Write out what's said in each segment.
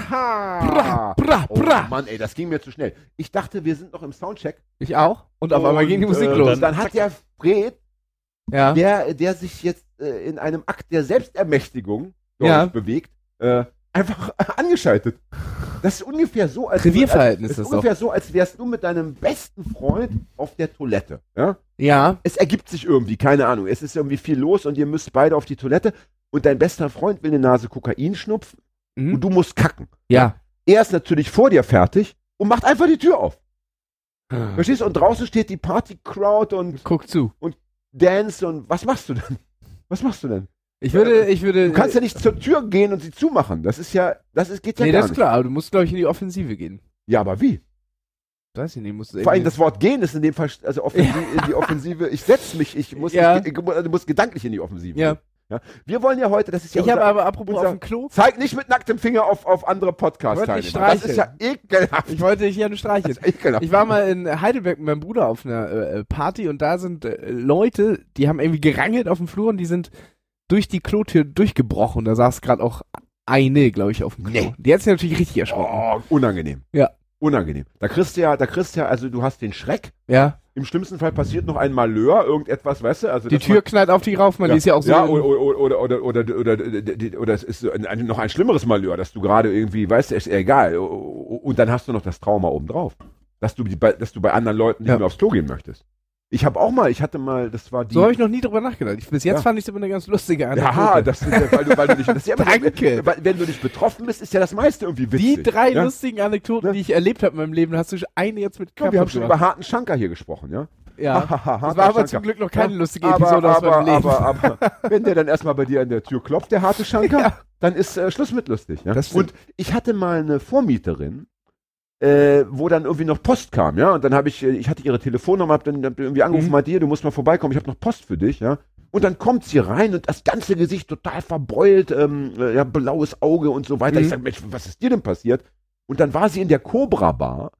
Bra, bra, bra. Oh Mann, ey, das ging mir zu schnell. Ich dachte, wir sind noch im Soundcheck. Ich auch. Und auf einmal ging die Musik äh, los. Dann, dann hat der Fred, ja. der, der sich jetzt äh, in einem Akt der Selbstermächtigung Ja. bewegt, äh, einfach angeschaltet. Das ist ungefähr so, als Revierverhalten als, ist ist ungefähr so, als wärst du mit deinem besten Freund auf der Toilette. Ja? ja. Es ergibt sich irgendwie, keine Ahnung. Es ist irgendwie viel los und ihr müsst beide auf die Toilette und dein bester Freund will eine Nase Kokain schnupfen Mhm. und du musst kacken. Ja. Er ist natürlich vor dir fertig und macht einfach die Tür auf. Verstehst du? Und draußen steht die Party-Crowd und Guck zu. Dance und was machst du denn? Was machst du denn? Ich würde, ich würde. Du kannst ja nicht zur Tür gehen und sie zumachen. Das ist ja, das ist, geht ja Nee, gar das ist nicht. klar, aber du musst, glaube ich, in die Offensive gehen. Ja, aber wie? Weiß ich nicht, musst du Vor allem das Wort gehen ist in dem Fall, also Offensive, in die Offensive. Ich setze mich, ich muss, Ja. ich, ich, ich muss gedanklich in die Offensive. Ja. gehen. Ja. Wir wollen ja heute, das ist ja Ich habe aber apropos unser- auf dem Klo. Zeig nicht mit nacktem Finger auf, auf andere Podcasts Wollte ich teilnehmen. Das ist ja ekelhaft. Ich wollte dich ja nur streicheln. Ich war mal in Heidelberg mit meinem Bruder auf einer äh, Party und da sind äh, Leute, die haben irgendwie gerangelt auf dem Flur und die sind durch die Klotür durchgebrochen. Da saß gerade auch eine, glaube ich, auf dem Klo. Nee. Die hat sich natürlich richtig erschrocken. Oh, unangenehm. Ja. Unangenehm. Da kriegst du ja, da kriegst du ja, also du hast den Schreck. Ja, im schlimmsten Fall passiert noch ein Malheur, irgendetwas, weißt du? Also die Tür man, knallt auf dich rauf, man ja, ist ja auch so. Ja, oder, oder, oder, oder, oder, oder, oder es ist ein, noch ein schlimmeres Malheur, dass du gerade irgendwie, weißt du, ist egal. Und dann hast du noch das Trauma obendrauf, dass du, dass du bei anderen Leuten nicht ja. mehr aufs Klo gehen möchtest. Ich habe auch mal, ich hatte mal, das war die. so habe ich noch nie drüber nachgedacht. Ich, bis jetzt Ja. fand ich es aber eine ganz lustige Anekdote. ja, das ist, ja, weil du, weil du nicht, das ist ja immer, Danke. Weil, wenn du nicht betroffen bist, ist ja das meiste irgendwie witzig. die drei ja? lustigen Anekdoten, die ich erlebt habe in meinem Leben, hast du eine jetzt mit Ja, wir haben schon über harten Schanker hier gesprochen, ja? Ja. das war aber zum Glück noch keine lustige aber, Episode aus aber, meinem Leben. Aber, aber, wenn der dann erstmal bei dir an der Tür klopft, der harte Schanker, Ja. dann ist äh, Schluss mit lustig. Ja? Und ich hatte mal eine Vormieterin, äh, wo dann irgendwie noch Post kam, ja, und dann habe ich, äh, ich hatte ihre Telefonnummer, hab dann hab irgendwie angerufen, Mhm. mal dir, du musst mal vorbeikommen, ich habe noch Post für dich, ja. Und dann kommt sie rein und das ganze Gesicht total verbeult, ähm, äh, ja, blaues Auge und so weiter. Mhm. Ich sag, Mensch, was ist dir denn passiert? Und dann war sie in der Cobra Bar,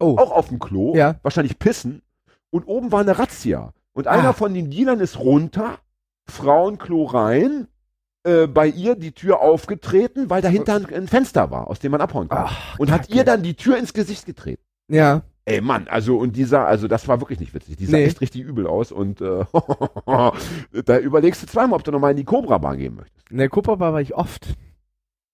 oh. auch auf dem Klo, Ja. wahrscheinlich pissen, und oben war eine Razzia. Und einer Ah. von den Dienern ist runter, Frauenklo rein, äh, bei ihr die Tür aufgetreten, weil dahinter ein, ein Fenster war, aus dem man abhauen kann. Ach, und hat Kacke. ihr dann die Tür ins Gesicht getreten. Ja. Ey Mann, also und dieser, also das war wirklich nicht witzig. Die sah Nee. echt richtig übel aus und äh, da überlegst du zweimal, ob du nochmal in die Cobra Bar gehen möchtest. In der Kupferbar war ich oft.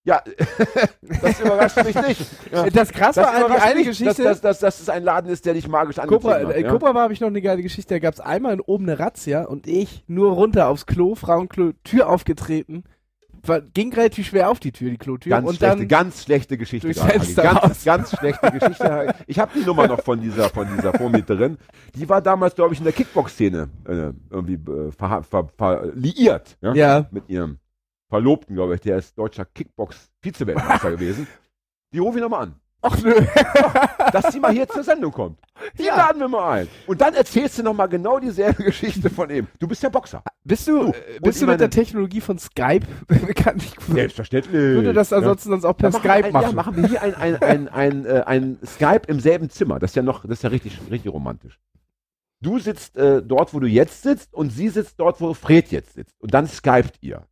Ja, das überrascht mich nicht. Ja. Das krasse war an die eine Geschichte. Dass, dass, dass, es ein Laden ist, der dich magisch angezogen hat. äh, ja? War habe ich noch eine geile Geschichte. Da gab es einmal in oben eine Razzia und ich nur runter aufs Klo, Frauenklo, Tür aufgetreten. War, ging relativ schwer auf die Tür, die Klotür. Ganz und schlechte, dann ganz schlechte Geschichte. gerade, ganz, ganz schlechte Geschichte. Ich habe die Nummer noch von dieser, von dieser Vormieterin. Die war damals, glaube ich, in der Kickbox-Szene äh, irgendwie äh, ver, ver, ver, liiert. Ja? Ja. Mit ihrem Verlobten, glaube ich. Der ist deutscher Kickbox-Vize-Weltmeister gewesen. Die rufe ich nochmal an. Ach nö. Dass sie mal hier zur Sendung kommt. Die Ja. laden wir mal ein. Und dann erzählst du nochmal genau dieselbe Geschichte von ihm. Du bist ja Boxer. Bist du, Du, äh, bist du mit der Technologie von Skype bekannt? Ich Selbstverständlich. würde das ansonsten sonst auch per Ja, Skype ein, machen. Ja, machen wir hier ein, ein, ein, ein, äh, ein Skype im selben Zimmer. Das ist ja noch, das ist ja richtig, richtig romantisch. Du sitzt äh, dort, wo du jetzt sitzt, und sie sitzt dort, wo Fred jetzt sitzt. Und dann skypt ihr.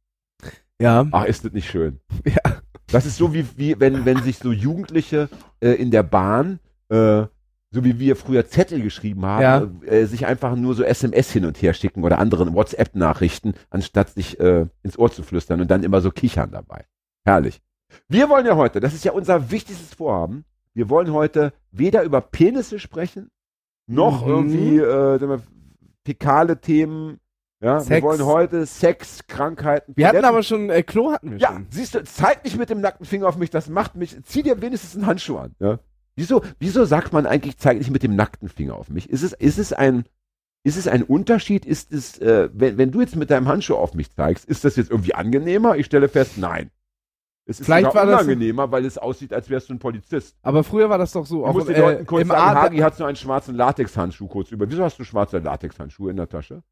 Ja. Ach, ist das nicht schön? Ja. Das ist so wie, wie wenn, wenn sich so Jugendliche äh, in der Bahn, äh, so wie wir früher Zettel geschrieben haben, äh, sich einfach nur so SMS hin und her schicken oder anderen WhatsApp-Nachrichten, anstatt sich äh, ins Ohr zu flüstern und dann immer so kichern dabei. Herrlich. Wir wollen ja heute, das ist ja unser wichtigstes Vorhaben, wir wollen heute weder über Penisse sprechen, noch Mhm. irgendwie äh, fäkale Themen. Ja, wir Sex. wollen heute Sex, Krankheiten. Wir hatten Toiletten- aber schon, äh, Klo hatten wir ja, schon. siehst du, zeig nicht mit dem nackten Finger auf mich, das macht mich, zieh dir wenigstens einen Handschuh an. Ja? Wieso, wieso sagt man eigentlich, zeig nicht mit dem nackten Finger auf mich? Ist es, ist es ein, ist es ein Unterschied? Ist es, äh, wenn, wenn du jetzt mit deinem Handschuh auf mich zeigst, ist das jetzt irgendwie angenehmer? Ich stelle fest, nein. Es ist Vielleicht sogar war das- unangenehmer, weil es aussieht, als wärst du ein Polizist. Aber früher war das doch so. Du Auch musst den äh, Leuten kurz im sagen, Hagi hat so einen schwarzen Latexhandschuh kurz über. Wieso hast du schwarze Latexhandschuhe in der Tasche?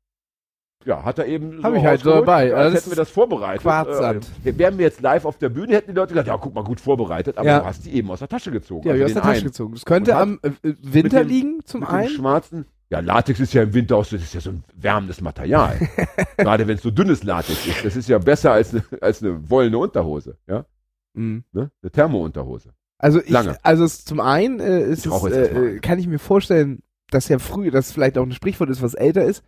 Ja, hat er eben Hab ich halt so dabei. Als Also das hätten wir das vorbereitet. Quarzsand. Äh, wären wir jetzt live auf der Bühne, hätten die Leute gesagt, ja, guck mal, gut vorbereitet, aber Ja. du hast die eben aus der Tasche gezogen. Die habe ich aus also der Tasche einen. gezogen. Das könnte am äh, Winter dem- liegen, zum Mit dem einen. schwarzen. Ja, Latex ist ja im Winter auch so, das ist ja so ein wärmendes Material. Gerade wenn es so dünnes Latex ist. Das ist ja besser als eine, als eine wollene Unterhose. Ja? Mhm. Ne? Eine Thermounterhose. Also ich, Lange. also es, zum einen äh, ist Ich es, äh, kann ich mir vorstellen, dass ja früher, dass vielleicht auch ein Sprichwort ist, was älter ist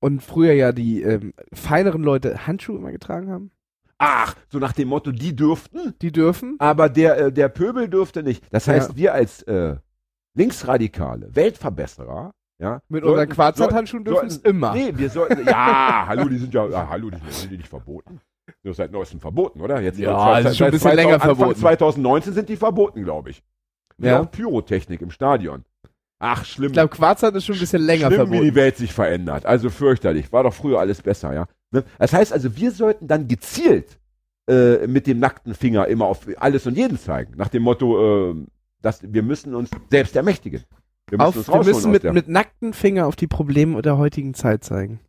und früher ja die ähm, feineren Leute Handschuhe immer getragen haben. Ach, so nach dem Motto, die dürften, Die dürfen. aber der, äh, der Pöbel dürfte nicht. Das heißt, Ja. wir als äh, Linksradikale, Weltverbesserer, ja, Mit sollten- unseren Quarzhandhandschuhen dürfen es immer. Nee, wir sollten, ja, hallo, die sind ja, ja hallo, die sind die nicht verboten. Nur seit neuestem verboten, oder? Jetzt Ja, seit- das ist schon ein seit bisschen länger 2000 Anfang verboten. 2019 sind die verboten, glaube ich. Ja. auch Pyrotechnik im Stadion. Ach, schlimm. Ich glaube, Quarzhand ist schon ein bisschen länger Schlimm, wie die verboten. Welt sich verändert. Also fürchterlich. War doch früher alles besser, ja. Ne? Das heißt also, wir sollten dann gezielt äh, mit dem nackten Finger immer auf alles und jeden zeigen. Nach dem Motto, äh, dass wir müssen uns selbst ermächtigen. Wir müssen Auf, wir müssen mit, mit nackten Finger auf die Probleme der heutigen Zeit zeigen.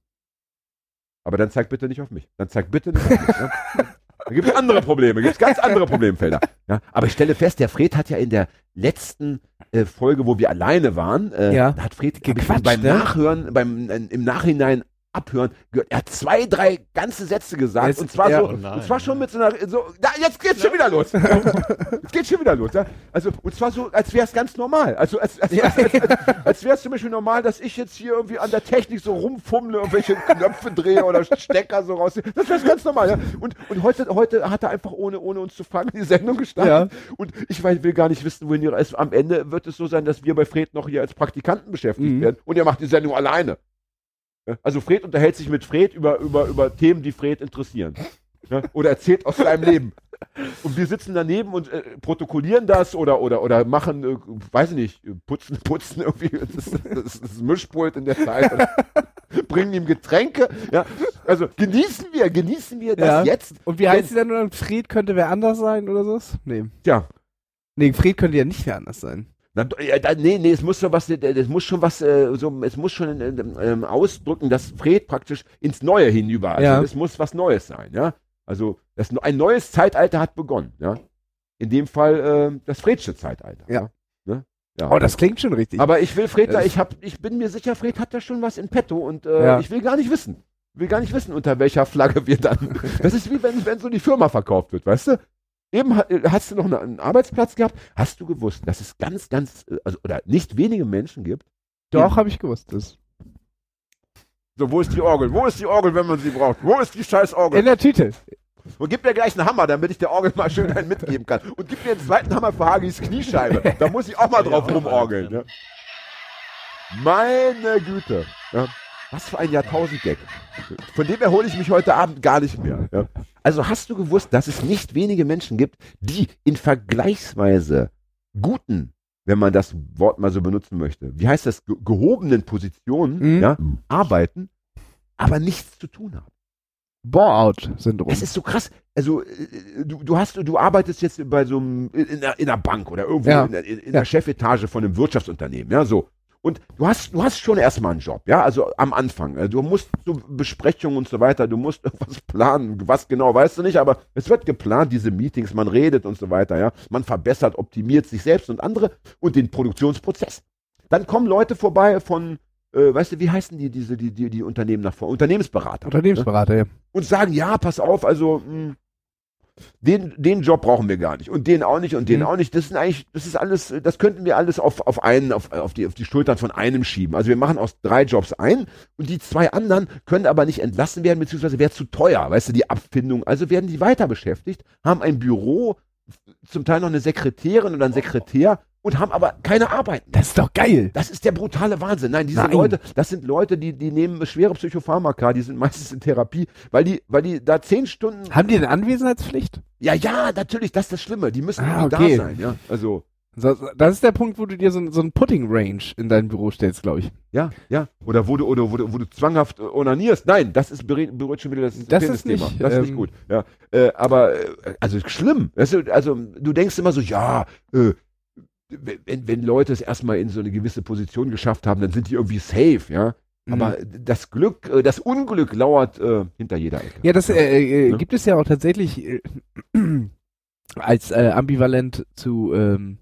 Aber dann zeig bitte nicht auf mich. Dann zeig bitte nicht auf mich. Ja? Da gibt es andere Probleme, gibt es ganz andere Problemfelder. Ja? Aber ich stelle fest, der Fred hat ja in der letzten äh, Folge, wo wir alleine waren, äh, Ja. da hat Fred beim ne? Nachhören, beim äh, im Nachhinein abhören, gehört, er hat zwei, drei ganze Sätze gesagt Jetzt- und zwar ja. so, Oh nein. und zwar schon mit so einer, so, da, jetzt geht's schon wieder los. jetzt geht's schon wieder los. Ja? Also, und zwar so, als wäre es ganz normal. Also, als, als, als, als, als wäre es zum Beispiel normal, dass ich jetzt hier irgendwie an der Technik so rumfummle, irgendwelche Knöpfe drehe oder Stecker so rausziehe. Das wäre ganz normal. Ja? Und, und heute, heute hat er einfach ohne, ohne uns zu fragen die Sendung gestartet. Und ich weiß, will gar nicht wissen, wohin ihr es am Ende wird es so sein, dass wir bei Fred noch hier als Praktikanten beschäftigt Mhm. werden und ihr macht die Sendung alleine. Ja? Also Fred unterhält sich mit Fred über, über, über Themen, die Fred interessieren. Ja? Oder erzählt aus seinem Leben. Und wir sitzen daneben und äh, protokollieren das oder, oder, oder machen, äh, weiß ich nicht, putzen, putzen irgendwie das, das, das Mischpult in der Zeit. Bringen ihm Getränke. Ja? Also genießen wir, genießen wir das Ja. jetzt. Und wie heißt sie denn dann? Fred könnte wer anders sein oder so? Nee. Tja, Nee, Fred könnte ja nicht wer anders sein. Na, da, nee, nee, es muss schon was, äh, das muss schon was, äh, so, es muss schon äh, ähm, ausdrücken, dass Fred praktisch ins Neue hinüber, also Ja. es muss was Neues sein, ja. Also das, ein neues Zeitalter hat begonnen, ja. In dem Fall äh, das Fredsche Zeitalter. Ja. Ne? ja. Oh, das klingt schon richtig. Aber ich will Fred da, ich hab, ich bin mir sicher, Fred hat da schon was in petto und äh, Ja. ich will gar nicht wissen. Will gar nicht wissen, unter welcher Flagge wir dann. Das ist wie wenn, wenn so die Firma verkauft wird, weißt du? Eben äh, hast du noch eine, einen Arbeitsplatz gehabt. Hast du gewusst, dass es ganz, ganz, äh, also oder nicht wenige Menschen gibt? Doch, habe ich gewusst. Das. So, wo ist die Orgel? Wo ist die Orgel, wenn man sie braucht? Wo ist die scheiß Orgel? In der Tüte. Und gib mir gleich einen Hammer, damit ich der Orgel mal schön einen mitgeben kann. Und gib mir einen zweiten Hammer für Hagis Kniescheibe. Da muss ich auch mal drauf rumorgeln. Ja. Meine Güte. Ja. Was für ein Jahrtausend-Gag. Von dem erhole ich mich heute Abend gar nicht mehr. Ja. Also hast du gewusst, dass es nicht wenige Menschen gibt, die in vergleichsweise guten, wenn man das Wort mal so benutzen möchte, wie heißt das, ge gehobenen Positionen Mhm. ja, arbeiten, aber nichts zu tun haben. Bore-out-Syndrom. Es ist so krass. Also, äh, du, du hast, du arbeitest jetzt bei so einem, in einer, in einer Bank oder irgendwo Ja. in, der, in Ja. der Chefetage von einem Wirtschaftsunternehmen, ja, so. Und du hast, du hast schon erstmal einen Job, ja, also am Anfang. Also du musst so Besprechungen und so weiter, du musst irgendwas planen, was genau, weißt du nicht, aber es wird geplant, diese Meetings, man redet und so weiter, ja. Man verbessert, optimiert sich selbst und andere und den Produktionsprozess. Dann kommen Leute vorbei von, äh, weißt du, wie heißen die, diese, die, die, die Unternehmen nach vor? Unternehmensberater. Unternehmensberater, ja. und sagen, ja, pass auf, also mh, den, den Job brauchen wir gar nicht und den auch nicht und den Mhm. auch nicht. Das sind eigentlich, das ist alles, das könnten wir alles auf, auf einen, auf, auf, die, auf die Schultern von einem schieben. Also wir machen aus drei Jobs ein und die zwei anderen können aber nicht entlassen werden, beziehungsweise wäre zu teuer, weißt du, die Abfindung. Also werden die weiter beschäftigt, haben ein Büro, zum Teil noch eine Sekretärin oder ein Sekretär und haben aber keine Arbeit. Das ist doch geil. Das ist der brutale Wahnsinn. Nein, diese Nein. Leute, das sind Leute, die, die nehmen schwere Psychopharmaka, die sind meistens in Therapie, weil die, weil die da zehn Stunden. Haben die eine Anwesenheitspflicht? Ja, ja, natürlich, das ist das Schlimme. Die müssen Ah, okay. da sein, ja. Also, Das ist der Punkt, wo du dir so, so ein Pudding-Range in dein Büro stellst, glaube ich. Ja, ja. Oder wo du, oder wo du, wo du zwanghaft onanierst. Nein, das ist berührt schon wieder das, das ist nicht, Das ist nicht ähm, gut. Ja. Äh, aber äh, also schlimm. Weißt du, also du denkst immer so, ja, äh, wenn, wenn Leute es erstmal in so eine gewisse Position geschafft haben, dann sind die irgendwie safe, ja. Aber Mhm. das Glück, äh, das Unglück lauert äh, hinter jeder Ecke. Ja, das äh, äh, Ne? gibt es ja auch tatsächlich äh, als äh, ambivalent zu ähm,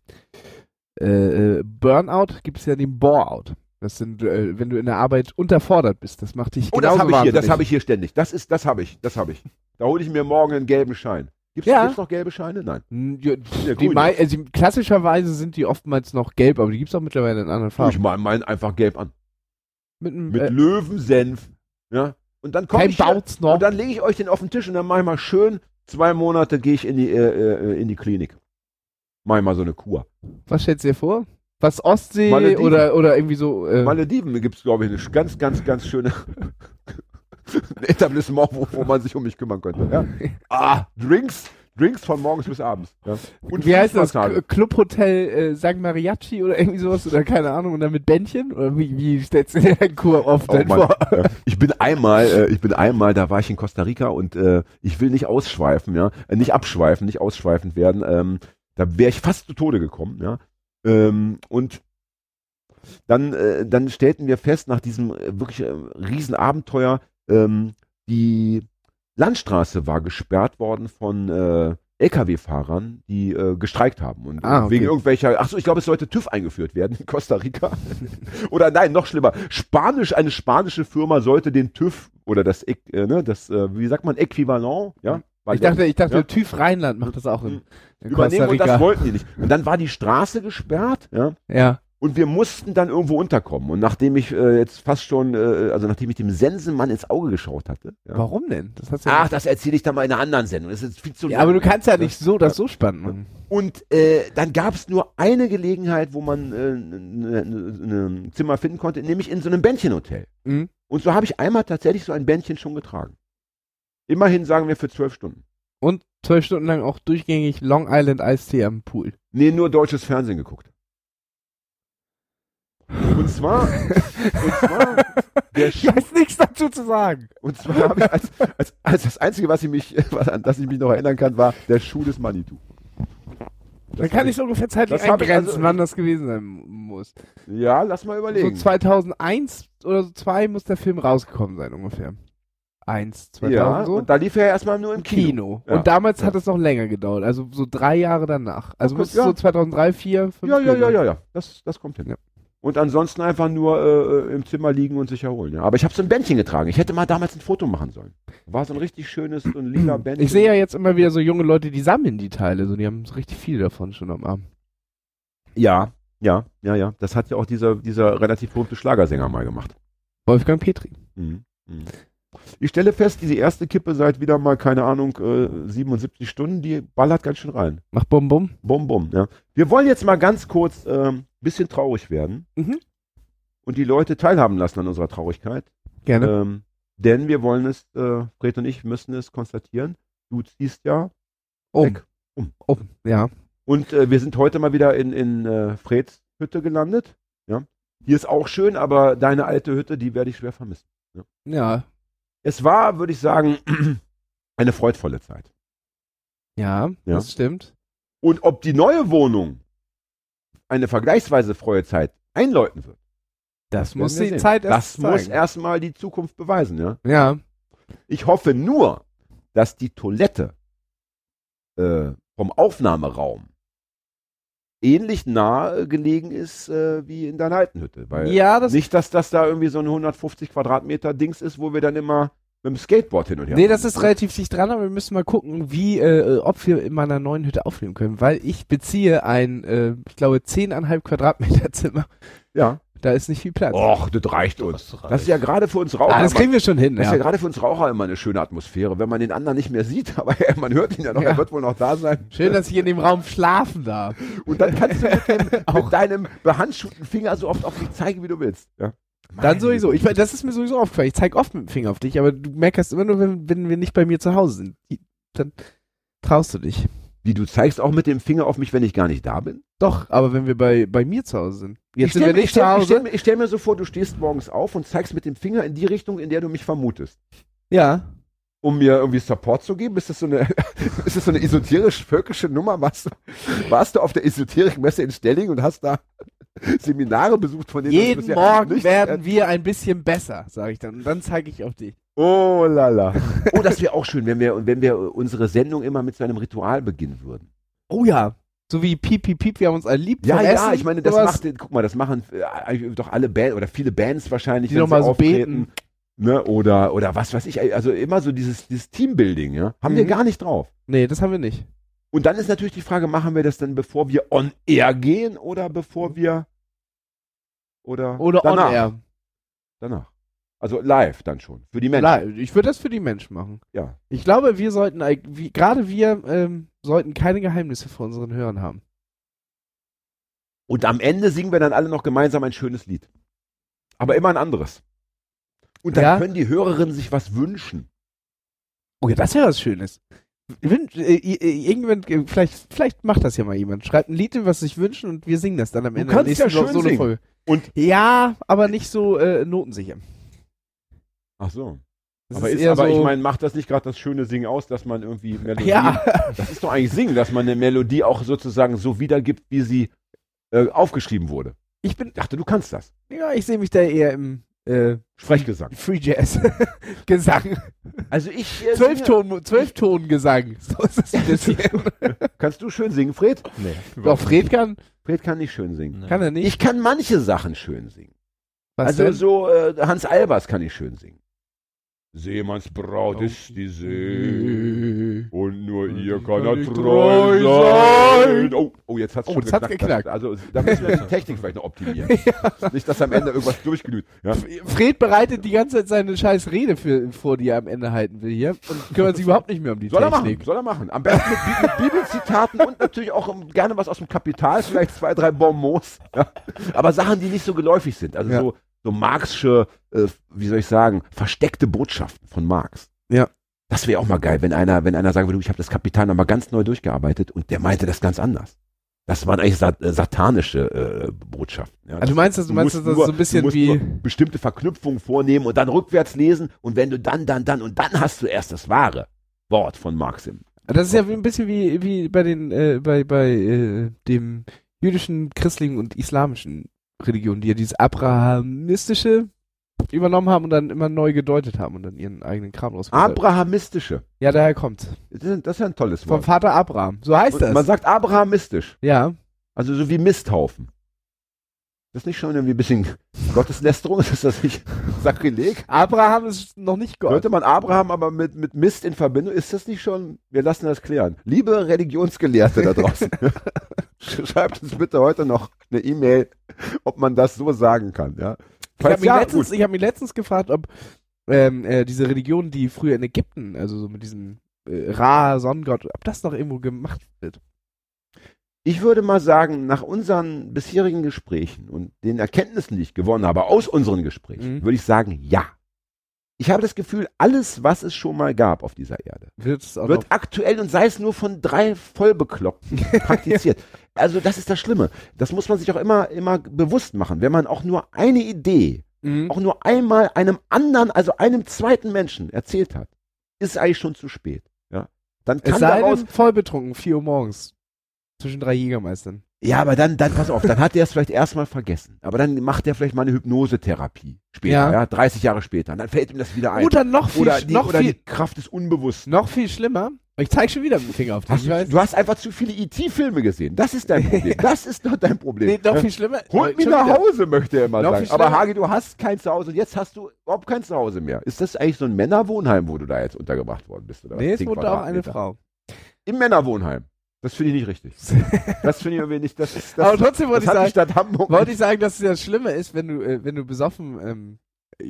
äh, äh, Burnout gibt es ja den Boreout. Das sind, wenn du in der Arbeit unterfordert bist. Das macht dich Oh, das habe ich hier, das habe ich hier ständig. Das ist, das habe ich, das habe ich. Da hole ich mir morgen einen gelben Schein. Gibt's, Ja. gibt's noch gelbe Scheine? Nein. Ja, Ja, jetzt. also, klassischerweise sind die oftmals noch gelb, aber die gibt es auch mittlerweile in anderen Ich Farben. mal meinen einfach gelb an. Mit, einem, Mit äh, Löwensenf. Ja. Und dann komme ich hier, noch. und dann lege ich euch den auf den Tisch und dann mache ich mal schön zwei Monate gehe ich in die, äh, äh, in die Klinik. Mache ich mal so eine Kur. Was stellst du dir vor? Was Ostsee Malediven. oder, oder irgendwie so. Äh, Malediven gibt es, glaube ich, eine ganz, ganz, ganz schöne ein Etablissement, wo, wo man sich um mich kümmern könnte. Ja? Ah, Drinks, Drinks von morgens bis abends. Ja? Und wie heißt das? Clubhotel äh, San Mariachi oder irgendwie sowas oder keine Ahnung und dann mit Bändchen? Oder wie, wie stellst du dir deinen Kur Oh oft Mann. vor? Ich bin einmal, äh, ich bin einmal, da war ich in Costa Rica und äh, ich will nicht ausschweifen, ja, äh, nicht abschweifen, nicht ausschweifend werden. Ähm, da wäre ich fast zu Tode gekommen, ja. Ähm, und dann, äh, dann stellten wir fest, nach diesem äh, wirklich äh, riesen Abenteuer, ähm, die Landstraße war gesperrt worden von äh, LKW-Fahrern, die äh, gestreikt haben. Und Ah, okay. wegen irgendwelcher, ach so, ich glaube, es sollte TÜV eingeführt werden in Costa Rica. oder nein, noch schlimmer. Spanisch, eine spanische Firma sollte den TÜV oder das, äh, ne, das, äh, wie sagt man, Äquivalent, ja? Weil Ich dachte, ich dachte, Ja. TÜV Rheinland macht das auch in, in Costa übernehmen und das Rica. wollten die nicht. Und dann war die Straße gesperrt, ja. Ja. Und wir mussten dann irgendwo unterkommen. Und nachdem ich äh, jetzt fast schon, äh, also nachdem ich dem Sensenmann ins Auge geschaut hatte. Ja. Warum denn? Das hast du ja Ach, das erzähle ich dann mal in einer anderen Sendung. Das ist viel zu ja, aber du kannst ja nicht so das so spannend machen. Und äh, dann gab es nur eine Gelegenheit, wo man äh, ein Zimmer finden konnte, nämlich in so einem Bändchenhotel. Mhm. Und so habe ich einmal tatsächlich so ein Bändchen schon getragen. Immerhin sagen wir für zwölf Stunden. Und zwölf Stunden lang auch durchgängig Long Island Ice Tea am Pool. Nee, nur deutsches Fernsehen geguckt. Und zwar, und zwar, der Ich Schuh, weiß nichts dazu zu sagen. und zwar habe ich als, als, als das Einzige, was ich mich, was, an das ich mich noch erinnern kann, war der Schuh des Manitou. Dann kann ich so ungefähr zeitlich das ich eingrenzen, also- wann das gewesen sein muss. Ja, lass mal So überlegen. 2001 oder so 2 muss der Film rausgekommen sein ungefähr. 1, 2000 ja, so. und da lief er erstmal nur im Kino. Kino. Ja. Und damals Ja. hat es noch länger gedauert, also so drei Jahre danach. Also muss ja. so 2003, 4, 5 Ja, ja, ja, ja, ja. Das, das kommt hin. Und ansonsten einfach nur äh, im Zimmer liegen und sich erholen. Ja. Aber ich habe so ein Bändchen getragen. Ich hätte mal damals ein Foto machen sollen. War so ein richtig schönes, so ein lila Bändchen. Ich sehe ja jetzt immer wieder so junge Leute, die sammeln die Teile, so die haben so richtig viele davon schon am Arm. Ja, ja, ja, ja. Das hat ja auch dieser, dieser relativ berühmte Schlagersänger mal gemacht. Wolfgang Petri. Mhm. Mhm. Ich stelle fest, diese erste Kippe seit wieder mal, keine Ahnung, äh, 77 Stunden, die ballert ganz schön rein. Mach Bum Bum. Bum, bum, ja. Wir wollen jetzt mal ganz kurz ein ähm, bisschen traurig werden Mhm. und die Leute teilhaben lassen an unserer Traurigkeit. Gerne. Ähm, denn wir wollen es, äh, Fred und ich müssen es konstatieren. Du ziehst ja um. weg. Um. Um. Ja. Und äh, wir sind heute mal wieder in, in äh, Freds Hütte gelandet. Ja. Hier ist auch schön, aber deine alte Hütte, die werde ich schwer vermissen. Ja. Es war, würde ich sagen, eine freudvolle Zeit. Ja, Ja. das stimmt. Und ob die neue Wohnung eine vergleichsweise freie Zeit einläuten wird, Das, werden muss die sehen. Zeit das erst muss zeigen. erstmal die Zukunft beweisen. Ja. Ja. Ich hoffe nur, dass die Toilette äh, vom Aufnahmeraum ähnlich nah gelegen ist äh, wie in deiner alten Hütte. Weil Ja, das nicht, dass das da irgendwie so ein 150 Quadratmeter Dings ist, wo wir dann immer mit dem Skateboard hin und her Nee, das ist relativ dicht dran, aber wir müssen mal gucken, wie, äh, ob wir in meiner neuen Hütte aufnehmen können, weil ich beziehe ein, äh, ich glaube, 10,5 Quadratmeter Zimmer. Ja. Da ist nicht viel Platz. Och, das reicht uns. Das ist ja gerade für uns Raucher. ah, das kriegen wir schon hin, das ist ja ja. gerade für uns Raucher immer eine schöne Atmosphäre, wenn man den anderen nicht mehr sieht, aber man hört ihn ja noch, Ja. er wird wohl noch da sein. Schön, dass ich in dem Raum schlafen darf. Und dann kannst du mit, dem, mit deinem behandschuhten Finger so oft auf mich zeigen, wie du willst. Ja. Dann sowieso. Ich, das ist mir sowieso aufgefallen. Ich zeige oft mit dem Finger auf dich, aber du merkst immer nur, wenn, wenn wir nicht bei mir zu Hause sind. Dann traust du dich. Wie, du zeigst auch mit dem Finger auf mich, wenn ich gar nicht da bin? Doch, aber wenn wir bei, bei mir zu Hause sind. Jetzt ich sind stell, wir mir- nicht ich zu ich Hause. ich stell mir so vor, du stehst morgens auf und zeigst mit dem Finger in die Richtung, in der du mich vermutest. Ja. Um mir irgendwie Support zu geben? Ist das so eine, ist das so eine esoterisch-völkische Nummer? Warst du, warst du auf der Esoterikmesse in Stelling und hast da Seminare besucht, von denen du Jeden bisher Morgen werden wir ein bisschen besser, sage ich dann. Und dann zeige ich auf dich. Oh lala. Oh, das wäre auch schön, wenn wir, wenn wir unsere Sendung immer mit so einem Ritual beginnen würden. Oh ja. So wie Piep, Piep, Piep, wir haben uns alle lieb. Ja, ja, Essen, ich meine, das sowas. macht, guck mal, das machen äh, doch alle Bands oder viele Bands wahrscheinlich, Die wenn noch mal sie so beten. Ne, oder, oder was weiß ich, also immer so dieses, dieses Teambuilding, ja, haben wir Mhm. gar nicht drauf. Nee, das haben wir nicht. Und dann ist natürlich die Frage, machen wir das dann, bevor wir on air gehen oder bevor wir oder, Oder danach, on air. Danach. Also live dann schon. Für die Menschen. Ich würde das für die Menschen machen. Ja. Ich glaube, wir sollten, gerade wir ähm, sollten keine Geheimnisse vor unseren Hörern haben. Und am Ende singen wir dann alle noch gemeinsam ein schönes Lied. Aber immer ein anderes. Und dann Ja. können die Hörerinnen sich was wünschen. Oh ja, das wäre was Schönes. Wün- äh, äh, irgendwann, äh, vielleicht, vielleicht macht das ja mal jemand. Schreibt ein Lied, was sich wünschen und wir singen das dann am Du Ende kannst ja schön Solo- singen. Folge. Und- ja, aber nicht so äh, notensicher. Ach so. Das aber ist, eher aber so, ich meine, macht das nicht gerade das schöne Singen aus, dass man irgendwie Melodie. ja, Das ist doch eigentlich Singen, dass man eine Melodie auch sozusagen so wiedergibt, wie sie äh, aufgeschrieben wurde. ich bin, Ich dachte, du kannst das. ja, ich sehe mich da eher im äh, Sprechgesang. Free Jazz Gesang. Also ich. Äh, Zwölf singe- Ton, zwölf Ton Gesang. So ist es ein bisschen. Kannst du schön singen, Fred? Nee. Doch, Fred kann, Fred kann nicht schön singen. kann er nicht. Ich kann manche Sachen schön singen. Was also denn? so äh, Hans Albers kann ich schön singen. Seemannsbraut ist die See und nur ihr kann er treu sein. Oh, oh, jetzt hat's Oh, schon geknackt. geknackt. Also da müssen wir die Technik vielleicht noch optimieren. Nicht, dass am Ende irgendwas durchglüht. Ja? Fred bereitet die ganze Zeit seine scheiß Rede für, vor, die er am Ende halten will hier und kümmert sich überhaupt nicht mehr um die Soll er machen, Technik. soll er machen. Am besten mit, mit Bibelzitaten und natürlich auch um, gerne was aus dem Kapital, vielleicht zwei, drei Bonbons. Ja. Aber Sachen, die nicht so geläufig sind. Also Ja. so, so Marxische, äh, wie soll ich sagen, versteckte Botschaften von Marx. Ja. Das wäre auch mal geil, wenn einer, wenn einer sagen würde, ich habe das Kapital nochmal ganz neu durchgearbeitet und der meinte das ganz anders. Das waren eigentlich sat äh, satanische äh, Botschaften. Ja. Also du meinst, das, du meinst, musst das ist nur- so ein bisschen du musst wie. bestimmte Verknüpfungen vornehmen und dann rückwärts lesen und wenn du dann, dann, dann und dann hast du erst das wahre Wort von Marx im Das ist ja ein bisschen wie, wie bei den, äh, bei, bei äh, dem jüdischen, christlichen und islamischen Religionen, die ja dieses abrahamistische übernommen haben und dann immer neu gedeutet haben und dann ihren eigenen Kram rausgebracht Abrahamistische. Ja, daher kommt. Das ist, das ist ein tolles Vom Wort. Vater Abraham. So heißt Und das. Man sagt abrahamistisch. ja. Also so wie Misthaufen. Das ist nicht schon irgendwie ein bisschen Gotteslästerung? Ist das nicht Sakrileg? Abraham ist noch nicht Gott. Sollte man Abraham aber mit, mit Mist in Verbindung, ist das nicht schon, wir lassen das klären. Liebe Religionsgelehrte da draußen, schreibt uns bitte heute noch eine E-Mail, ob man das so sagen kann, ja. Ich habe Falls mich, ja, letztens, ich hab mich letztens gefragt, ob ähm, äh, diese Religionen, die früher in Ägypten, also so mit diesem äh, Ra, Sonnengott, ob das noch irgendwo gemacht wird. Ich würde mal sagen, nach unseren bisherigen Gesprächen und den Erkenntnissen, die ich gewonnen habe aus unseren Gesprächen, Mhm. würde ich sagen, ja. Ich habe das Gefühl, alles, was es schon mal gab auf dieser Erde, Wird es auch wird aktuell und sei es nur von drei Vollbekloppten praktiziert. Also das ist das Schlimme. Das muss man sich auch immer, immer bewusst machen. Wenn man auch nur eine Idee, Mhm. auch nur einmal einem anderen, also einem zweiten Menschen erzählt hat, ist eigentlich schon zu spät. Ja? Dann Es kann sei daraus, denn, voll betrunken, 4 Uhr morgens. Zwischen drei Jägermeistern. ja, aber dann, dann pass auf, dann hat er es vielleicht erstmal vergessen. Aber dann macht er vielleicht mal eine Hypnosetherapie später, Ja. ja, 30 Jahre später. Und dann fällt ihm das wieder ein. Oder noch viel, oder die, noch, oder viel, die Kraft des Unbewussten. noch viel schlimmer. Ich zeig schon wieder mit dem Finger auf dich. Hast du, du hast einfach zu viele E.T.-Filme gesehen. Das ist dein Problem. Das ist doch dein Problem. nee, noch viel schlimmer. Holt mich Schon nach. Hause, möchte er immer Noch sagen. Aber. Hagi, du hast kein Zuhause und jetzt hast du überhaupt kein Zuhause mehr. Ist das eigentlich so ein Männerwohnheim, wo du da jetzt untergebracht worden bist? Oder? Nee, es wohnt auch eine. Frau. Im Männerwohnheim. Das finde ich nicht richtig. Das finde ich irgendwie nicht. Das, ist- das, Aber trotzdem wollte ich sagen, wollte ich sagen, dass es ja das Schlimme ist, wenn du, äh, wenn du besoffen, ähm,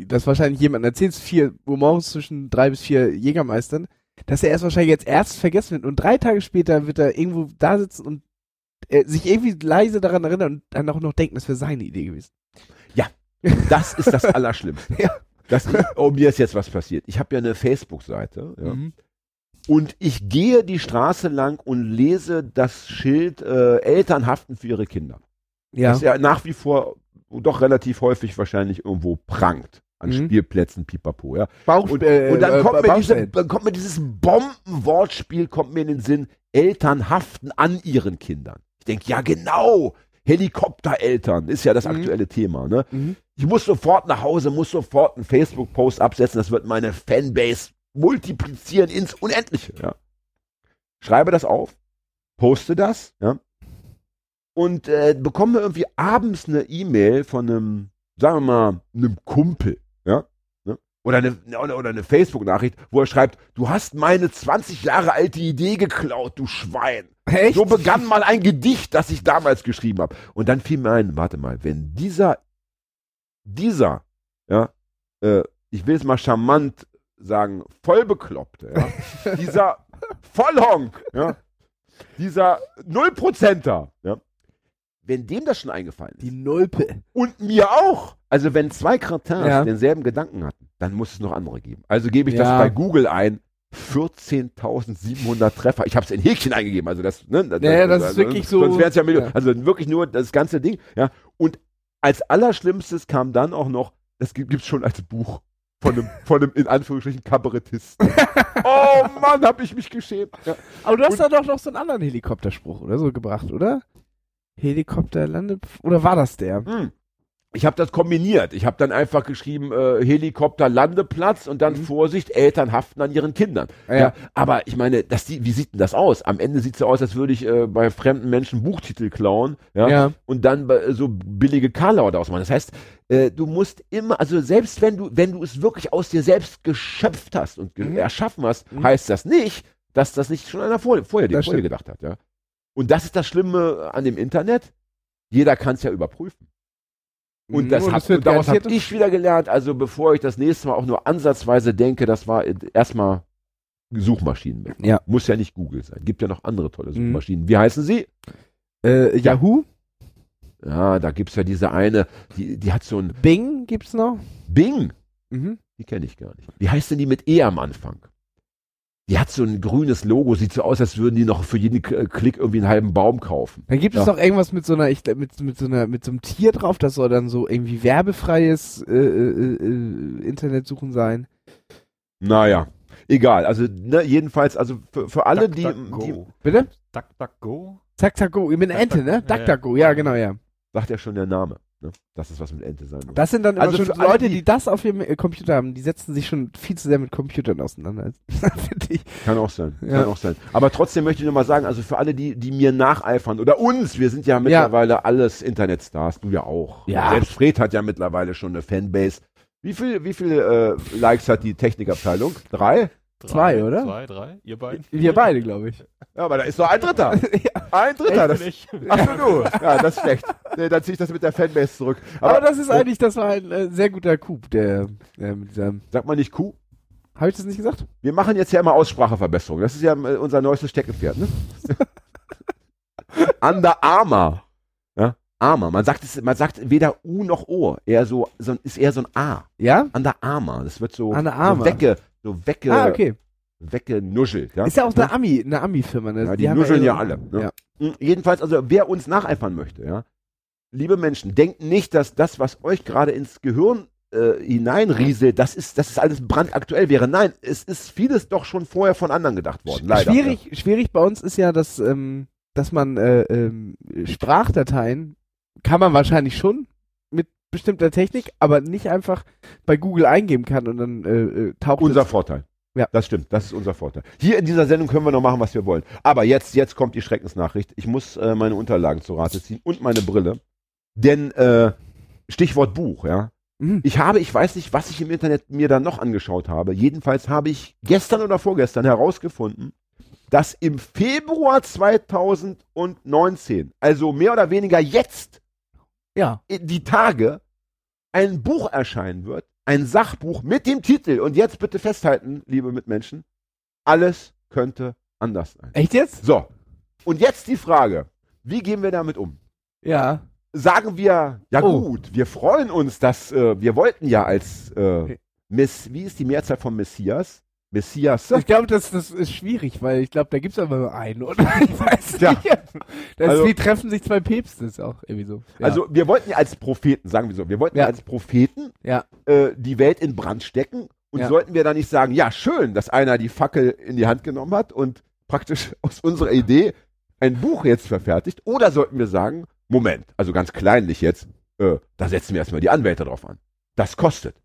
das wahrscheinlich jemandem erzählst, 4 Uhr morgens zwischen drei bis vier Jägermeistern, dass er erst wahrscheinlich jetzt erst vergessen wird und drei Tage später wird er irgendwo da sitzen und äh, sich irgendwie leise daran erinnern und dann auch noch denken, das wäre seine Idee gewesen. Das ist das Allerschlimmste. Ja. Das, oh, mir ist jetzt was passiert. Ich habe ja eine Facebook-Seite. Ja. Mhm. Und ich gehe die Straße lang und lese das Schild äh, Eltern haften für ihre Kinder. Ja. Das ja nach wie vor doch relativ häufig wahrscheinlich irgendwo prangt. An Mhm. Spielplätzen, pipapo, ja. Bauch, Und, äh, und dann, äh, kommt mir diese, dann kommt mir dieses Bombenwortspiel, kommt mir in den Sinn, Eltern haften an ihren Kindern. Ich denke, ja genau, Helikoptereltern ist ja das Mhm. aktuelle Thema. Ne? Mhm. Ich muss sofort nach Hause, muss sofort einen Facebook-Post absetzen, das wird meine Fanbase multiplizieren ins Unendliche. Ja. Schreibe das auf, poste das, ja, und äh, bekomme irgendwie abends eine E-Mail von einem, sagen wir mal, einem Kumpel, ja, ne? oder eine, oder, eine Facebook-Nachricht, wo er schreibt, du hast meine 20 Jahre alte Idee geklaut, du Schwein. Echt? So begann mal ein Gedicht, das ich damals geschrieben habe. Und dann fiel mir ein, warte mal, wenn dieser, dieser, ja, äh, ich will es mal charmant sagen, vollbekloppte, ja, dieser Vollhonk, ja, dieser Nullprozenter, ja, wenn dem das schon eingefallen ist Die Nulpe. und mir auch, also wenn zwei Kretins Ja. denselben Gedanken hatten, dann muss es noch andere geben. Also gebe ich das Ja. bei Google ein, 14.700 Treffer. Ich habe es in Häkchen eingegeben, also das, ne, das, Ja, das ist wirklich so- Sonst wären es ja Millionen. ja. Also wirklich nur das ganze Ding, ja. Und als Allerschlimmstes kam dann auch noch, das gibt es schon als Buch von einem, von einem in Anführungsstrichen Kabarettisten. oh Mann, hab ich mich geschämt. Ja. Aber du hast Und- da doch noch so einen anderen Helikopterspruch oder so gebracht, oder? Helikopter landet. Oder war das der? Hm. Ich habe das kombiniert. Ich habe dann einfach geschrieben, äh, Helikopter Landeplatz und dann Mhm. Vorsicht, Eltern haften an ihren Kindern. Ja. Ja. aber ich meine, das, die- wie sieht denn das aus? Am Ende sieht es so aus, als würde ich äh, bei fremden Menschen Buchtitel klauen ja, Ja. und dann äh, so billige Karlauer daraus machen. Das heißt, äh, du musst immer, also selbst wenn du, wenn du es wirklich aus dir selbst geschöpft hast und ge Mhm. erschaffen hast, Mhm. heißt das nicht, dass das nicht schon einer vor, vorher dir vorher gedacht hat. Ja. Und das ist das Schlimme an dem Internet. Jeder kann es ja überprüfen. Und das, hab, und daraus habe ich wieder gelernt. Also bevor ich das nächste Mal auch nur ansatzweise denke, das war erstmal Suchmaschinen. mit. Ja. Muss ja nicht Google sein. Gibt ja noch andere tolle Mhm. Suchmaschinen. Wie heißen sie? Äh, Yahoo? Ja, da gibt's ja diese eine, die, die hat so ein Bing gibt's noch? Bing. Mhm. Die kenne ich gar nicht. Wie heißt denn die mit E am Anfang? Die hat so ein grünes Logo, sieht so aus, als würden die noch für jeden K- Klick irgendwie einen halben Baum kaufen. Dann gibt es Ja. noch irgendwas mit so einer, ich, mit, mit so einer, mit so einem Tier drauf, das soll dann so irgendwie werbefreies äh, äh, äh, Internetsuchen sein. Naja, egal. Also ne, jedenfalls, also für, für alle, die, die, Bitte? DuckDuckGo? Zack, zack, go. Mit einer Ente, ne? Ja, Duck, ja. duck. Ja, genau, ja. sagt ja schon der Name, ne? dass es was mit Ente sein muss. Das sind dann Also schon alle, Leute, die- die das auf ihrem äh, Computer haben, die setzen sich schon viel zu sehr mit Computern auseinander. Kann auch sein, Ja. kann auch sein. Aber trotzdem möchte ich nochmal sagen, also für alle, die, die mir nacheifern oder uns, wir sind ja mittlerweile alles Internetstars, du ja auch. Ja. Selbst Fred hat ja mittlerweile schon eine Fanbase. Wie viel, wie viel äh, Likes hat die Technikabteilung? Drei? Zwei, oder? Zwei, drei, ihr beiden? Wir beide, glaube ich. Ja, aber da ist doch ein Dritter. Ein Dritter. Das, ach so, du. Ja, das ist schlecht. Nee, dann ziehe ich das mit der Fanbase zurück. Aber, Aber, das ist eigentlich, das war ein äh, sehr guter Coup, der, äh, mit diesem, sag mal nicht Kuh. habe ich das nicht gesagt? Wir machen jetzt ja immer Ausspracheverbesserung. Das ist ja äh, unser neuestes Steckenpferd, ne? Under Armour. Ja? Armour. Man sagt es, man sagt weder U noch O. Eher so, so ist eher so ein A. Ja? Under Armour. Das wird so, Under so Armour. wegge, so wegge, Ah, okay. weggenuschelt. Ja? Ist ja auch eine Ami, eine Ami-Firma. Ne? Ja, die, haben nuscheln ja alle. Ne? Ja. Mhm, Jedenfalls, also wer uns nacheifern möchte, ja, liebe Menschen, denkt nicht, dass das, was euch gerade ins Gehirn äh, hineinrieselt, das ist, das ist alles brandaktuell wäre. Nein, es ist vieles doch schon vorher von anderen gedacht worden. Leider. Schwierig, schwierig bei uns ist ja, dass, ähm, dass man äh, ähm, Sprachdateien kann man wahrscheinlich schon bestimmter Technik, aber nicht einfach bei Google eingeben kann und dann äh, äh, taucht Unser. Vorteil. Ja. Das stimmt, das ist unser Vorteil. Hier in dieser Sendung können wir noch machen, was wir wollen. Aber jetzt, jetzt kommt die Schreckensnachricht. Ich muss äh, meine Unterlagen zu Rate ziehen und meine Brille. Denn äh, Stichwort Buch, ja. Mhm. Ich habe, ich weiß nicht, was ich im Internet mir dann noch angeschaut habe. Jedenfalls habe ich gestern oder vorgestern herausgefunden, dass im Februar 2019, also mehr oder weniger jetzt, Ja. die Tage, ein Buch erscheinen wird, ein Sachbuch mit dem Titel, und jetzt bitte festhalten, liebe Mitmenschen, alles könnte anders sein. Echt jetzt? So, und jetzt die Frage, wie gehen wir damit um? Ja. sagen wir, ja Oh. gut, wir freuen uns, dass äh, wir wollten ja als äh, Miss, wie ist die Mehrzahl von Messias? Messias. Ich glaube, das, das ist schwierig, weil ich glaube, da gibt es aber nur einen, oder? Ich weiß Ja. nicht. Das Also- ist wie treffen sich zwei Päpste, ist auch irgendwie so. Ja. Also wir wollten ja als Propheten, sagen wir so, wir wollten ja, als Propheten Ja. äh, die Welt in Brand stecken und sollten wir dann nicht sagen, ja schön, dass einer die Fackel in die Hand genommen hat und praktisch aus unserer Idee ein Buch jetzt verfertigt, oder sollten wir sagen, Moment, also ganz kleinlich jetzt, äh, da setzen wir erstmal die Anwälte drauf an. Das kostet.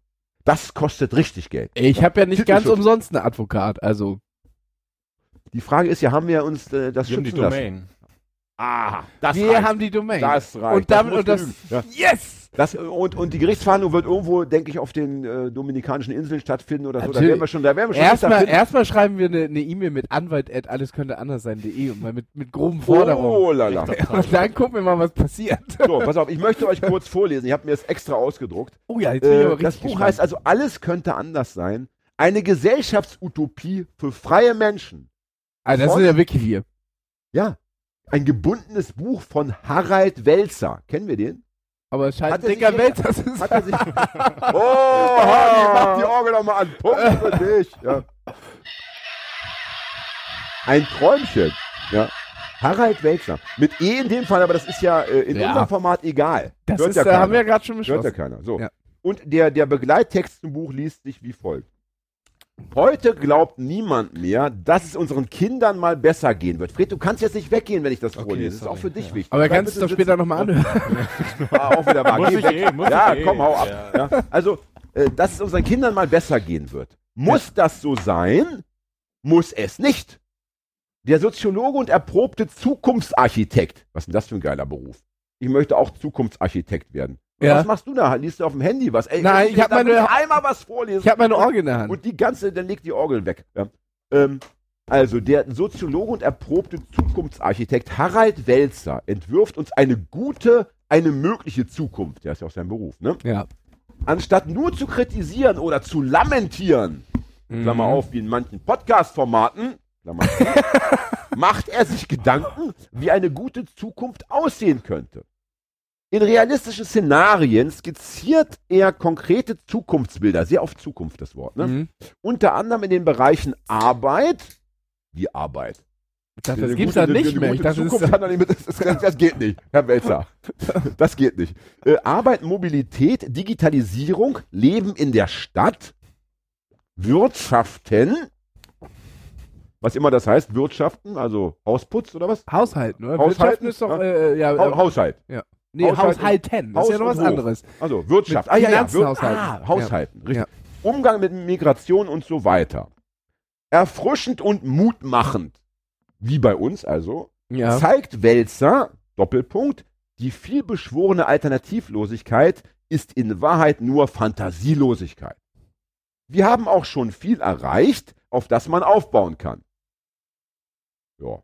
Das kostet richtig Geld. ich habe ja nicht ganz umsonst einen Advokat, also. Die Frage ist ja, haben wir uns äh, das Wir haben die schützen lassen? Ah, das wir reicht. haben die Domain. das reicht. und damit muss und das. Ja. Yes! Das, und, und die Gerichtsverhandlung wird irgendwo, denke ich, auf den äh, Dominikanischen Inseln stattfinden oder so. Da Natürlich. werden wir schon, da werden wir schon Erstmal, erstmal schreiben wir eine eine E-Mail mit Anwalt at alles könnte anders sein.de und mal mit, mit groben Forderungen. Oh lala. Und dann gucken wir mal, was passiert. So, pass auf, ich möchte euch kurz vorlesen. Ich habe mir das extra ausgedruckt. Oh ja, jetzt bin ich aber Äh, das richtig Buch gespannt. heißt also, alles könnte anders sein. Eine Gesellschaftsutopie für freie Menschen. Ah, das sind ja wirklich wir. Ja. Ein gebundenes Buch von Harald Welzer. Kennen wir den? Aber es scheint er dicker Welt, das ist. Hat er sich. oh, Hardy, mach die Orgel nochmal an. Punkt für dich. Ja. Ein Träumchen. Ja. Harald Welzer. Mit E in dem Fall, aber das ist ja äh, in Ja. unserem Format egal. Das Hört ist, ja keiner. haben wir ja gerade schon Hört ja beschlossen. keiner. So. Ja. Und der, der Begleittext zum Buch liest sich wie folgt. Heute glaubt niemand mehr, dass es unseren Kindern mal besser gehen wird. Fred, du kannst jetzt nicht weggehen, wenn ich das Okay, vorlese. Das ist auch für dich Ja. wichtig. Aber er kannst es doch später nochmal anhören. Ah, auch wieder wahr. Muss eh, muss ja, ich eh. komm, hau ab. Ja. Ja. Also, äh, dass es unseren Kindern mal besser gehen wird. Muss das so sein? Muss es nicht. Der Soziologe und erprobte Zukunftsarchitekt. Was ist denn das für ein geiler Beruf? Ich möchte auch Zukunftsarchitekt werden. Ja. Was machst du da? Liest du auf dem Handy was? Ey, Nein, ich hab da will meine- einmal was vorlesen. Ich habe meine Orgel in der Hand. Und die ganze, dann legt die Orgel weg. Ja. Ähm, also, der Soziologe und erprobte Zukunftsarchitekt Harald Welzer entwirft uns eine gute, eine mögliche Zukunft. Der ist ja auch sein Beruf, ne? ja. Anstatt nur zu kritisieren oder zu lamentieren, Klammer Mhm. auf, wie in manchen Podcast-Formaten, Klammer zu, macht er sich Gedanken, wie eine gute Zukunft aussehen könnte. In realistischen Szenarien skizziert er konkrete Zukunftsbilder, sehr auf Zukunft das Wort, ne? Mhm. unter anderem in den Bereichen Arbeit, die Arbeit. Ich dachte, das gibt's gute- dann nicht mehr. Ich dachte, das Zukunft das, das, das geht nicht, Herr Welzer. Das geht nicht. Äh, Arbeit, Mobilität, Digitalisierung, Leben in der Stadt, Wirtschaften, was immer das heißt, Wirtschaften, also Hausputz oder was? Haushalten, oder? Haushalten, Wirtschaften ist doch, ja. äh, ja, Ha äh, Haushalt. Nee, Haushalten. Haushalten. Das Haus ist ja noch was Hof. anderes. Also Wirtschaft. Mit ah ja, ja, Wir haushalten. Ah, Haushalten, richtig. Ja. Umgang mit Migration und so weiter. Erfrischend und mutmachend, wie bei uns also, Ja. zeigt Welzer, Doppelpunkt, die vielbeschworene Alternativlosigkeit ist in Wahrheit nur Fantasielosigkeit. Wir haben auch schon viel erreicht, auf das man aufbauen kann. Ja,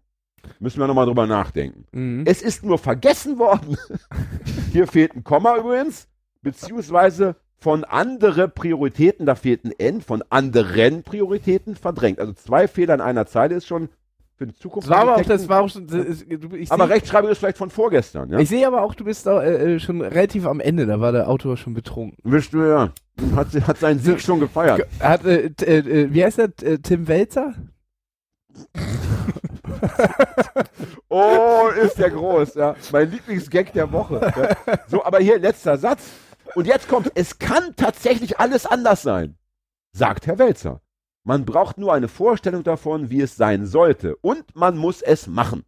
müssen wir nochmal drüber nachdenken. Mhm. Es ist nur vergessen worden. Hier fehlt ein Komma übrigens, beziehungsweise von andere Prioritäten, da fehlt ein N, von anderen Prioritäten verdrängt. Also zwei Fehler in einer Zeile ist schon für die Zukunft. Das war aber auch, das war auch schon, das ich aber seh- Rechtschreibung ist vielleicht von vorgestern, ja? Ich sehe aber auch, du bist da, äh, äh, schon relativ am Ende, da war der Autor schon betrunken. Wisst du ja. Hat, hat seinen Sieg schon gefeiert. Hat, äh, äh, äh, wie heißt der? Äh, Tim Welzer? Oh, ist der groß, ja. Mein Lieblingsgag der Woche. Ja. So, aber hier letzter Satz. Und jetzt kommt, es kann tatsächlich alles anders sein, sagt Herr Welzer. Man braucht nur eine Vorstellung davon, wie es sein sollte. Und man muss es machen.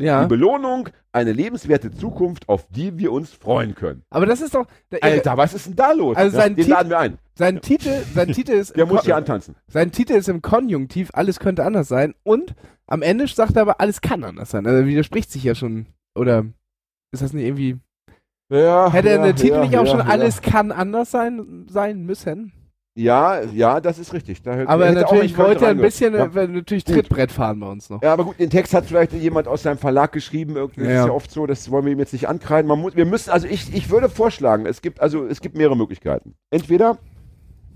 Ja. Die Belohnung, eine lebenswerte Zukunft, auf die wir uns freuen können. Aber das ist doch, Alter, was ist denn da los? Also ja, sein den Tit- laden wir ein. sein Titel, sein Titel ist, Der im muss hier antanzen. sein Titel ist im Konjunktiv, alles könnte anders sein und am Ende sagt er aber, alles kann anders sein. Also widerspricht sich ja schon, oder ist das nicht irgendwie, Ja, hätte ja, der Titel nicht auch schon alles kann anders sein, sein müssen? Ja, ja, das ist richtig. Da Aber natürlich wollte er ein bisschen, Ja. natürlich. Trittbrett fahren bei uns noch. Ja, aber gut, den Text hat vielleicht jemand aus seinem Verlag geschrieben. Irgendwie Ja. ist ja oft so, das wollen wir ihm jetzt nicht ankreiden. Man muss, wir müssen, also ich, ich würde vorschlagen, es gibt, also es gibt mehrere Möglichkeiten. Entweder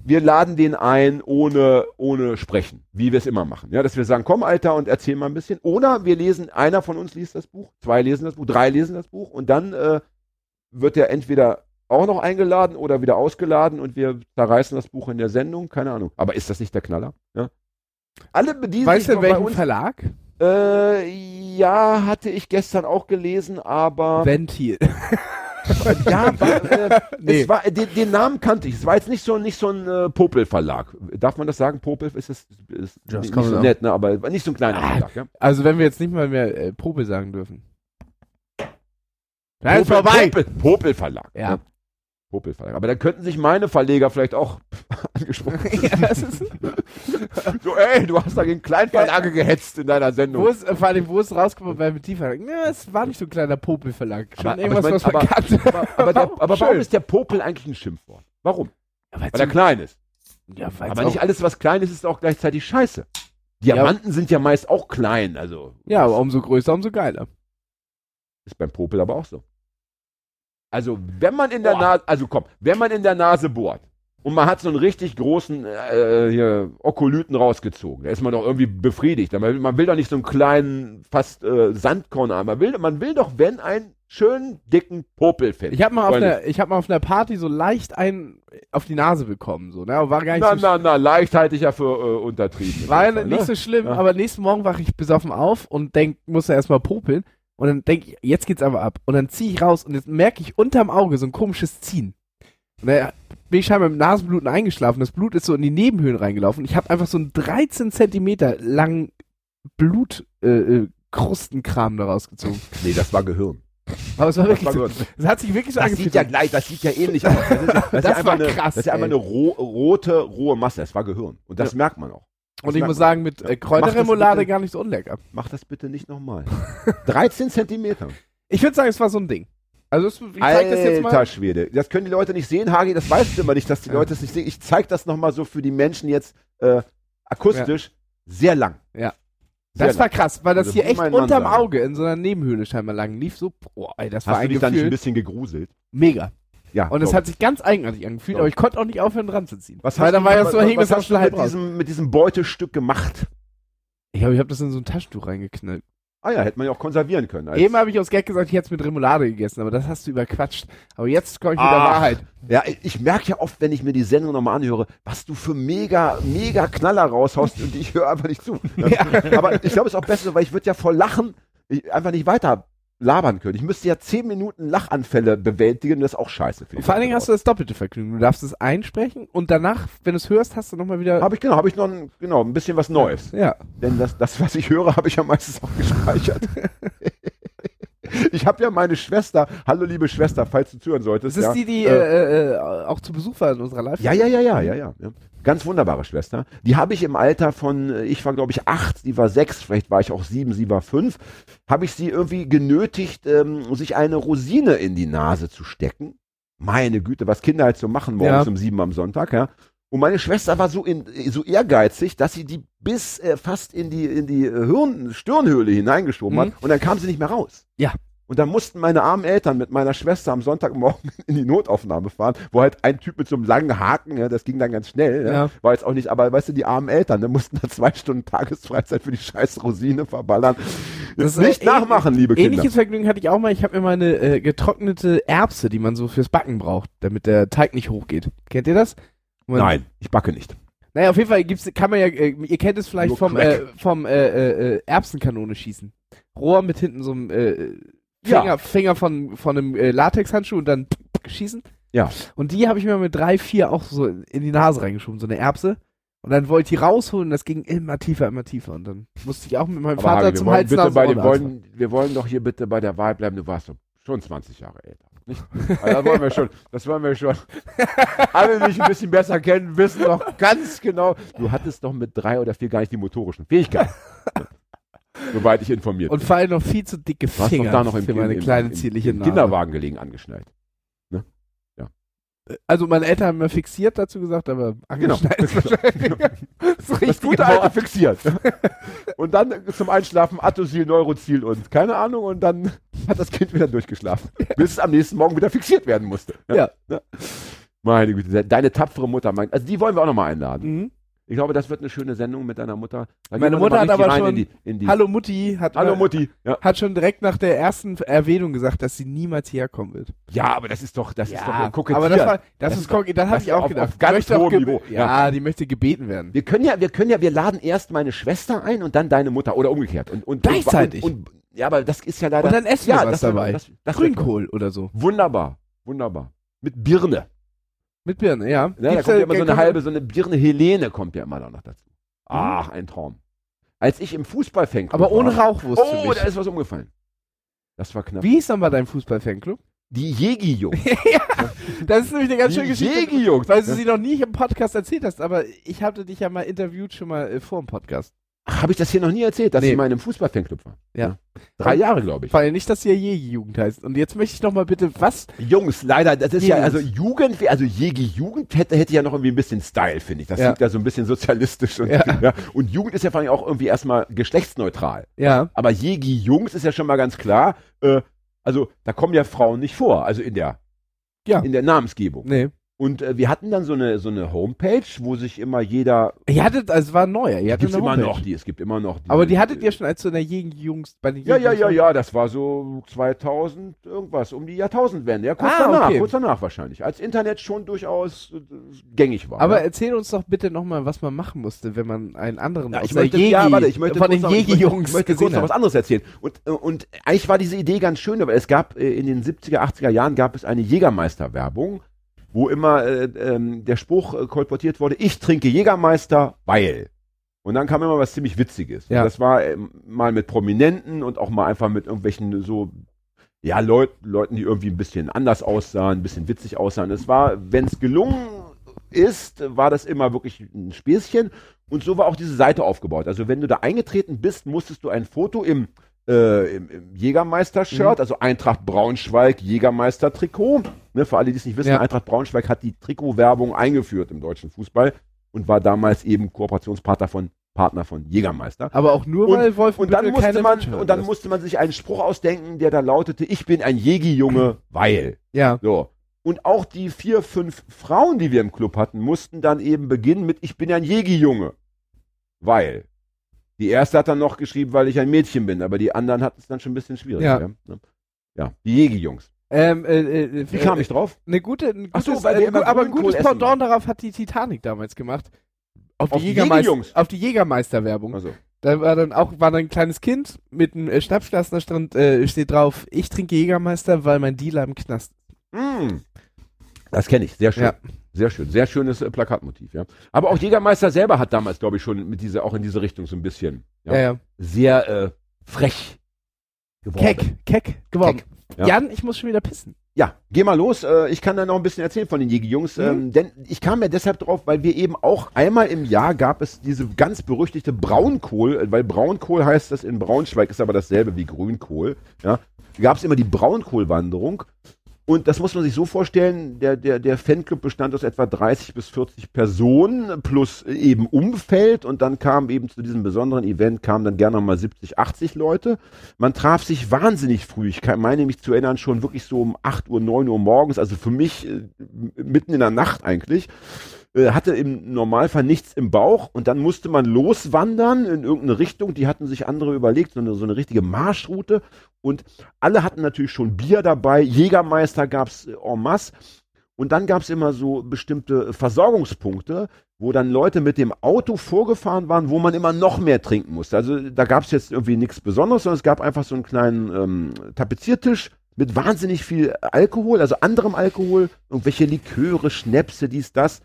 wir laden den ein ohne, ohne sprechen, wie wir es immer machen. Ja, dass wir sagen, komm, Alter, und erzähl mal ein bisschen. Oder wir lesen, einer von uns liest das Buch, zwei lesen das Buch, drei lesen das Buch und dann äh, wird er entweder auch noch eingeladen oder wieder ausgeladen und wir zerreißen das Buch in der Sendung, keine Ahnung. Aber ist das nicht der Knaller? Ja? Alle bedienen Weißt sich du, bei welchen uns. Verlag? Äh, ja, hatte ich gestern auch gelesen, aber Ventil. ja, war, äh, Nee. es war, den, den Namen kannte ich. Es war jetzt nicht so nicht so ein äh, Popel-Verlag. Darf man das sagen? Popel ist das ist Ja, das nicht so nett, ne? Aber nicht so ein kleiner Ah, Verlag. Ja? Also wenn wir jetzt nicht mal mehr äh, Popel sagen dürfen. Nein, Popel, vorbei. Popel, Popel Verlag. Ja. Ne? Popel Verlag. Aber dann könnten sich meine Verleger vielleicht auch angesprochen. ja, so, ey, du hast da gegen Kleinverlage gehetzt in deiner Sendung. wo ist, äh, vor allem, wo ist rausgekommen bei Verlag? Ja, es war nicht so ein kleiner Popel-Verlag. Schon Aber- irgendwas, aber ich mein, was man aber- aber, aber, der, aber warum ist der Popel eigentlich ein Schimpfwort? Warum? Ja, Weil er klein ist. ja, Aber nicht alles, was klein ist, ist auch gleichzeitig scheiße. Diamanten sind ja meist auch klein, also ja, aber umso größer, umso geiler. ist beim Popel aber auch so. Also, wenn man in der Nase, also komm, wenn man in der Nase bohrt und man hat so einen richtig großen äh, hier, Okolyten rausgezogen, da ist man doch irgendwie befriedigt. Man will, man will doch nicht so einen kleinen, fast äh, Sandkorn haben. Man will, man will doch, wenn, einen schönen, dicken Popel finden. Ich habe mal, auf Freunde. einer- ich hab mal auf einer Party so leicht einen auf die Nase bekommen. So, ne? War gar nicht Na, so na, na, leicht halte ich ja für äh, untertrieben. War Fall, nicht ne? so schlimm, Ja. aber nächsten Morgen wache ich besoffen auf und denk, muss ja erstmal popeln. Und dann denk ich, jetzt geht's aber ab. Und dann ziehe ich raus und jetzt merke ich unterm Auge so ein komisches Ziehen. Und dann bin ich scheinbar mit Nasenbluten eingeschlafen. Das Blut ist so in die Nebenhöhlen reingelaufen. Ich habe einfach so einen 13 Zentimeter langen Blutkrustenkram äh, Krustenkram da rausgezogen. Nee, das war Gehirn. Aber es war Das wirklich so. Es hat sich wirklich so Das angefühlt. sieht ja gleich, das sieht ja ähnlich aus. Das ist, ja- das ist Das ja war eine, krass, das ist ja einfach eine ro rote, rohe Masse. Das war Gehirn. Und das merkt man auch. Und das ich muss sagen, mit Ja. äh, Kräuterremoulade gar nicht so unlecker. Mach das bitte nicht nochmal. 13 Zentimeter. Ich würde sagen, es war so ein Ding. Also es, ich zeig das jetzt mal. Alter Schwede. Das können die Leute nicht sehen, Hagi. Das weißt du immer nicht, dass die Ja. Leute es nicht sehen. Ich zeig das nochmal so für die Menschen jetzt äh, akustisch. Sehr lang. Ja. Sehr Das war lang. krass, weil das Also hier echt unterm. Auge in so einer Nebenhöhle scheinbar lang lief. So, boah, ey, das war Hast du ein dich da nicht ein Gefühl. bisschen gegruselt? Mega. Ja. Und es hat sich ganz eigenartig angefühlt, aber ich. konnte auch nicht aufhören dran zu ziehen. Was weil hast dann du, war ja so was hast mit raus. diesem, mit diesem Beutestück gemacht? Ich glaube, ich habe das in so ein Taschentuch reingeknallt. Ah ja, hätte man ja auch konservieren können. Eben habe ich aus Gag gesagt, ich hätte es mit Remoulade gegessen, aber das hast du überquatscht. Aber jetzt komme ich mit der. Wahrheit. Ja, ich merke ja oft, wenn ich mir die Sendung nochmal anhöre, was du für mega, mega Knaller raushaust und ich höre einfach nicht zu. Aber ich glaube, es ist auch besser, weil ich würde ja vor Lachen ich, einfach nicht weiter labern können. Ich müsste ja zehn Minuten Lachanfälle bewältigen, das ist auch scheiße. Für Vor allen Dingen hast du das doppelte Vergnügen. Du darfst es einsprechen und danach, wenn du es hörst, hast du nochmal wieder. Habe ich genau, habe ich noch ein, genau, ein bisschen was Neues. ja. Denn das, das, was ich höre, habe ich ja meistens auch gespeichert. ich habe ja meine Schwester, hallo liebe Schwester, falls du zuhören solltest. Das ist ja, die, die äh, äh, äh, auch zu Besuch war in unserer live Ja, ja, ja, ja, ja, ja. Ganz wunderbare Schwester. Die habe ich im Alter von, äh, ich war glaube ich acht, sie war sechs, vielleicht war ich auch sieben, sie war fünf, habe ich sie irgendwie genötigt, ähm, sich eine Rosine in die Nase zu stecken. Meine Güte, was Kinder halt so machen morgens Ja. um sieben am Sonntag, ja. Und meine Schwester war so, in, so ehrgeizig, dass sie die bis äh, fast in die, in die äh, Hirn, Stirnhöhle hineingeschoben Mhm. hat und dann kam sie nicht mehr raus. Ja. Und dann mussten meine armen Eltern mit meiner Schwester am Sonntagmorgen in die Notaufnahme fahren, wo halt ein Typ mit so einem langen Haken, ja, das ging dann ganz schnell, ja, Ja. war jetzt auch nicht, aber weißt du, die armen Eltern, da mussten da zwei Stunden Tagesfreizeit für die scheiß Rosine verballern. Das nicht ist, äh, nachmachen, liebe Kinder. Ähnliches Vergnügen hatte ich auch mal. Ich habe mir meine äh, getrocknete Erbse, die man so fürs Backen braucht, damit der Teig nicht hochgeht. Kennt ihr das? Man, Nein, ich backe nicht. Naja, auf jeden Fall gibt's, kann man ja, äh, ihr kennt es vielleicht Nur vom, äh, vom äh, äh, äh, Erbsenkanone schießen. Rohr mit hinten so einem äh, Ja. Finger, Finger von, von einem äh, Latexhandschuh und dann schießen. Ja. Und die habe ich mir mit drei, vier auch so in die Nase reingeschoben, so eine Erbse. Und dann wollte ich die rausholen das ging immer tiefer, immer tiefer. Und dann musste ich auch mit meinem Aber Vater wir zum Hals bitte bei den, wollen, wir wollen doch hier bitte bei der Wahl bleiben. Du warst doch schon 20 Jahre älter. Nicht? Also das wollen wir schon. Das wollen wir schon. Alle, die mich ein bisschen besser kennen, wissen doch ganz genau. Du hattest doch mit drei oder vier gar nicht die motorischen Fähigkeiten. Soweit ich informiert Und bin. vor allem noch viel zu dicke Finger doch da noch im, für meine im, kleine zierliche Nase. Kinderwagen gelegen angeschnallt. Also meine Eltern haben mir fixiert dazu gesagt, aber angeschnallt ist wahrscheinlich das Das richtige gute alte Wort. fixiert. und dann zum Einschlafen Atosil, Neurozil und keine Ahnung und dann hat das Kind wieder durchgeschlafen, bis es am nächsten Morgen wieder fixiert werden musste. Ja. Meine Güte, deine tapfere Mutter, mein, also die wollen wir auch nochmal einladen. Mhm. Ich glaube, das wird eine schöne Sendung mit deiner Mutter. Da Meine Mutter hat aber schon- In die, in die Hallo Mutti hat, Hallo äh, Mutti. Ja. hat schon direkt nach der ersten Erwähnung gesagt, dass sie niemals hierher kommen wird. ja, aber das ist doch, das ist doch ein aber das war, das, Das ist, Cocky, dann habe ich auch auf- gedacht. auf ganz hohem Niveau. Ja, die möchte gebeten werden. Wir können ja, wir können ja, wir laden erst meine Schwester ein und dann deine Mutter oder umgekehrt. Und, und, Gleichzeitig? Und, und, ja, aber das ist ja leider. Und dann essen ja, wir was das dabei. Das, das Grünkohl oder so. Wunderbar, wunderbar. Mit Birne. Mit Birne, ja. Ja, da kommt ja immer so eine halbe, so eine Birne Helene kommt ja immer noch dazu. Ach, ein Traum. Als ich im Fußballfanclub Aber ohne war, Rauchwurst für Oh, mich. da ist was umgefallen. Das war knapp. Wie hieß dann bei deinem Fußballfanclub? Die Jegi-Jungs. Das ist nämlich eine ganz Die schöne Geschichte. Jegi-Jungs. Weil du sie noch nie im Podcast erzählt hast, aber ich hatte dich ja mal interviewt schon mal äh, vor dem Podcast. Habe ich das hier noch nie erzählt, dass Nee. ich mal in einem Fußballfanclub war? Ja. Drei Jahre, glaube ich. Vor allem nicht, dass ja Jägi-Jugend heißt. Und jetzt möchte ich noch mal bitte, was? Jungs, leider, das ist ja, Jungs. also Jugend, also Jegi-Jugend hätte, hätte ja noch irgendwie ein bisschen Style, finde ich. Das Ja. klingt ja so ein bisschen sozialistisch. Und, Ja. ja. und Jugend ist ja vor allem auch irgendwie erstmal geschlechtsneutral. Ja. Aber Jegi-Jungs ist ja schon mal ganz klar, äh, also da kommen ja Frauen nicht vor, also in der, Ja. in der Namensgebung. Nee. Und äh, wir hatten dann so eine, so eine Homepage, wo sich immer jeder, Ihr hattet, also es war neu. Ihr die hattet eine immer Homepage. noch, die, es gibt immer noch. Aber die hattet ihr schon als so eine Jägi-Jungs bei den Ja, ja, ja, Jägi-Jungs- ja, das war so 2000 irgendwas, um die Jahrtausendwende. Ja, kurz Ah, danach, okay. kurz danach wahrscheinlich. Als Internet schon durchaus äh, gängig war. Aber ja. erzähl uns doch bitte noch mal, was man machen musste, wenn man einen anderen Ja, ich möchte, Jägi, ja, warte, ich möchte von den ich möchte- Jägi-Jungs Ich möchte noch was anderes erzählen. Und, äh, und eigentlich war diese Idee ganz schön, aber es gab äh, in den 70er, 80er Jahren gab es eine Jägermeister-Werbung, wo immer äh, ähm, der Spruch äh, kolportiert wurde, ich trinke Jägermeister, weil. Und dann kam immer was ziemlich Witziges. Ja. Das war ähm, mal mit Prominenten und auch mal einfach mit irgendwelchen so, ja, Leut, Leuten, die irgendwie ein bisschen anders aussahen, ein bisschen witzig aussahen. Es war, wenn es gelungen ist, war das immer wirklich ein Späßchen. Und so war auch diese Seite aufgebaut. Also wenn du da eingetreten bist, musstest du ein Foto im, äh, im, im Jägermeister-Shirt, Mhm. also Eintracht Braunschweig, Jägermeister-Trikot. Ne, für alle, die es nicht wissen, Ja. Eintracht Braunschweig hat die Trikotwerbung eingeführt im deutschen Fußball und war damals eben Kooperationspartner von Partner von Jägermeister. Aber auch nur, Und- weil Wolf Und dann musste man, und dann ist. musste man sich einen Spruch ausdenken, der da lautete, ich bin ein Jägi-Junge, weil. Ja. So. Und auch die vier, fünf Frauen, die wir im Club hatten, mussten dann eben beginnen mit, ich bin ein Jägi-Junge. Weil. Die erste hat dann noch geschrieben, weil ich ein Mädchen bin, aber die anderen hatten es dann schon ein bisschen schwierig. Ja. Ja, ja. Ja, die Jägi-Jungs. Ähm, äh, äh, Wie kam ich drauf? Eine gute, ein so, gutes, wir äh, aber ein gutes. Pendant darauf hat die Titanic damals gemacht. Auf, Auf die Jägermeister, auf die Jägermeister-Werbung. Also, Da war dann auch war dann ein kleines Kind mit einem äh, stand, äh, steht drauf, ich trinke Jägermeister, weil mein Dealer im Knast. mm, das kenne ich, sehr schön. Ja. Sehr schön, sehr schönes äh, Plakatmotiv, ja. Aber auch Jägermeister selber hat damals, glaube ich, schon mit dieser, auch in diese Richtung so ein bisschen, ja, Ja, ja. sehr äh, frech geworden. Keck, keck geworden. ja. Jan, ich muss schon wieder pissen. Ja, geh mal los. Äh, ich kann da noch ein bisschen erzählen von den Jägi-Jungs. Mhm. Ähm, denn ich kam ja deshalb drauf, weil wir eben auch einmal im Jahr gab es diese ganz berüchtigte Braunkohl, äh, weil Braunkohl heißt das in Braunschweig, ist aber dasselbe wie Grünkohl. Ja, gab es immer die Braunkohlwanderung. Und das muss man sich so vorstellen, der, der, der Fanclub bestand aus etwa 30 bis 40 Personen plus eben Umfeld und dann kam eben zu diesem besonderen Event kamen dann gerne mal 70, 80 Leute. Man traf sich wahnsinnig früh. Ich meine mich zu erinnern, schon wirklich so um 8 Uhr, 9 Uhr morgens, also für mich äh, mitten in der Nacht eigentlich. Äh, hatte im Normalfall nichts im Bauch und dann musste man loswandern in irgendeine Richtung. Die hatten sich andere überlegt, so eine, so eine richtige Marschroute. Und alle hatten natürlich schon Bier dabei. Jägermeister gab's äh, en masse. Und dann gab's immer so bestimmte Versorgungspunkte, wo dann Leute mit dem Auto vorgefahren waren, wo man immer noch mehr trinken musste. Also da gab's jetzt irgendwie nichts Besonderes, sondern es gab einfach so einen kleinen ähm, Tapeziertisch mit wahnsinnig viel Alkohol, also anderem Alkohol, irgendwelche Liköre, Schnäpse, dies, das.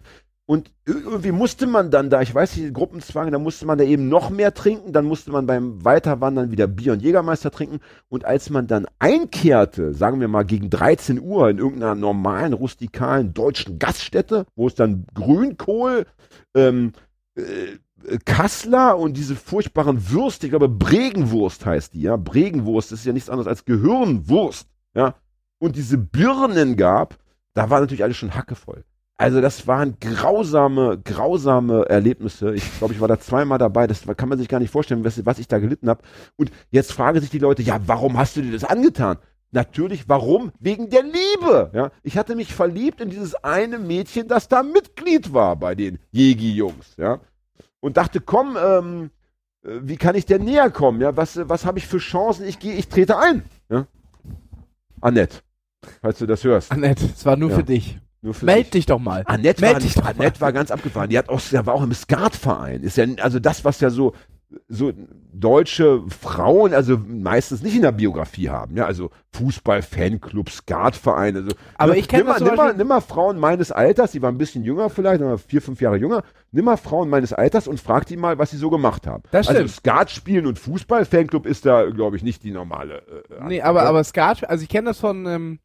Und irgendwie musste man dann da, ich weiß nicht, Gruppenzwang, da musste man da eben noch mehr trinken, dann musste man beim Weiterwandern wieder Bier und Jägermeister trinken. Und als man dann einkehrte, sagen wir mal gegen 13 Uhr in irgendeiner normalen, rustikalen deutschen Gaststätte, wo es dann Grünkohl, ähm, äh, Kassler und diese furchtbaren Würste, ich glaube Bregenwurst heißt die, ja, Bregenwurst, ist ja nichts anderes als Gehirnwurst, ja, und diese Birnen gab, da war natürlich alles schon hackevoll. Also das waren grausame, grausame Erlebnisse. Ich glaube, ich war da zweimal dabei. Das kann man sich gar nicht vorstellen, was, was ich da gelitten habe. Und jetzt fragen sich die Leute, ja, warum hast du dir das angetan? Natürlich, warum? Wegen der Liebe. Ja, ich hatte mich verliebt in dieses eine Mädchen, das da Mitglied war bei den Jägi-Jungs. Ja, und dachte, komm, ähm, äh, wie kann ich denn näher kommen? Ja, was, was habe ich für Chancen? Ich gehe, ich trete ein. Ja? Annette, falls du das hörst. Annette, es war nur Ja. für dich. Meld dich. doch mal. Annette, Meld war, dich doch mal. Annette war ganz abgefahren. Die hat auch, der war auch im Skatverein. Ist ja, also das, was ja so, so deutsche Frauen, also meistens nicht in der Biografie haben. Ja, also Fußball, Fanclub, Skatverein. Also, Aber ne, ich kenn nimm, mal- nimm, mal, nimm mal Frauen meines Alters, die waren ein bisschen jünger vielleicht, vier, fünf Jahre jünger. Nimm mal Frauen meines Alters und frag die mal, was sie so gemacht haben. Das also stimmt. Skat spielen und Fußball, Fanclub ist da, glaube ich, nicht die normale. Äh, Nee, aber, aber Skat, also ich kenne das von, ähm,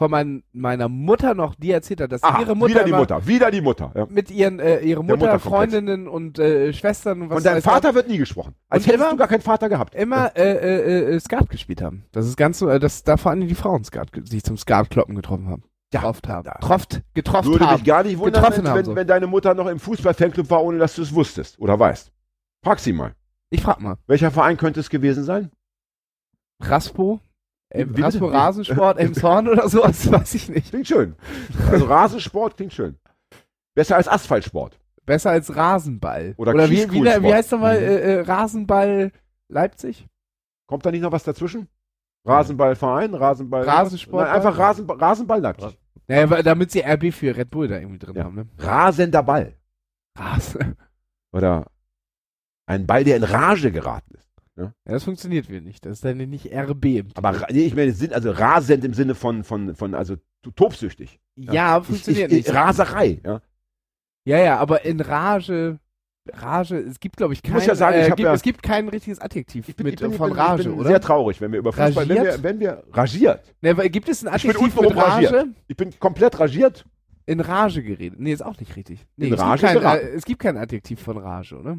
von mein, meiner Mutter noch, die erzählt hat, dass Aha, ihre Mutter wieder die Mutter, wieder die Mutter. Ja. mit ihren, äh, ihre Mutter, Mutter. Freundinnen und äh, Schwestern und was deinem weiß Vater wird nie gesprochen. Als Und hättest immer- du gar keinen Vater gehabt. immer äh, äh, äh, Skat gespielt haben. Das ist ganz so, äh, dass da vor allem die Frauen Skat, sich zum Skatkloppen getroffen haben. Ja, Getroffen haben. da- Troft, getroffen Würde haben. mich gar nicht wundern, Getroffen wenn, haben, wenn, so. wenn deine Mutter noch im Fußball-Fanclub war, ohne dass du es wusstest oder weißt. Frag sie mal. Ich frag mal. Welcher Verein könnte es gewesen sein? Raspo? Ähm? Raspo Wie? Rasensport, Emshorn oder sowas, weiß ich nicht. Klingt schön. Also Rasensport klingt schön. Besser als Asphaltsport. Besser als Rasenball. Oder Oder wie, wie, wie heißt nochmal Mhm. äh, äh, Rasenball Leipzig? Kommt da nicht noch was dazwischen? Rasenballverein, Rasenball. Rasensport- Nein, einfach Rasen, Rasenball Leipzig. Naja, damit sie RB für Red Bull da irgendwie drin Ja. haben, ne? Rasender Ball. Rasen. Oder ein Ball, der in Rage geraten ist. Ja, das funktioniert wieder nicht. Das ist dann nicht RB. Im Aber nee, ich meine, also rasend im Sinne von, von, von also tobsüchtig. ja, Ich, funktioniert ich, nicht. Raserei. Ja. Ja, ja, aber in Rage, Rage, es gibt, glaube ich, kein, muss ja sagen, ich äh, gibt, ja- es gibt kein richtiges Adjektiv Ich bin, mit, ich bin, von ich Rage, ich bin oder? sehr traurig, wenn wir über Fußball, wenn Ragiert? wir, wenn wir ragiert. Ne, gibt es ein Ich bin Adjektiv mit Rage? ragiert. Ich bin komplett ragiert. In Rage geredet. Nee, ist auch nicht richtig. Nee, In es, Rage gibt kein, äh, es gibt kein Adjektiv von Rage, oder?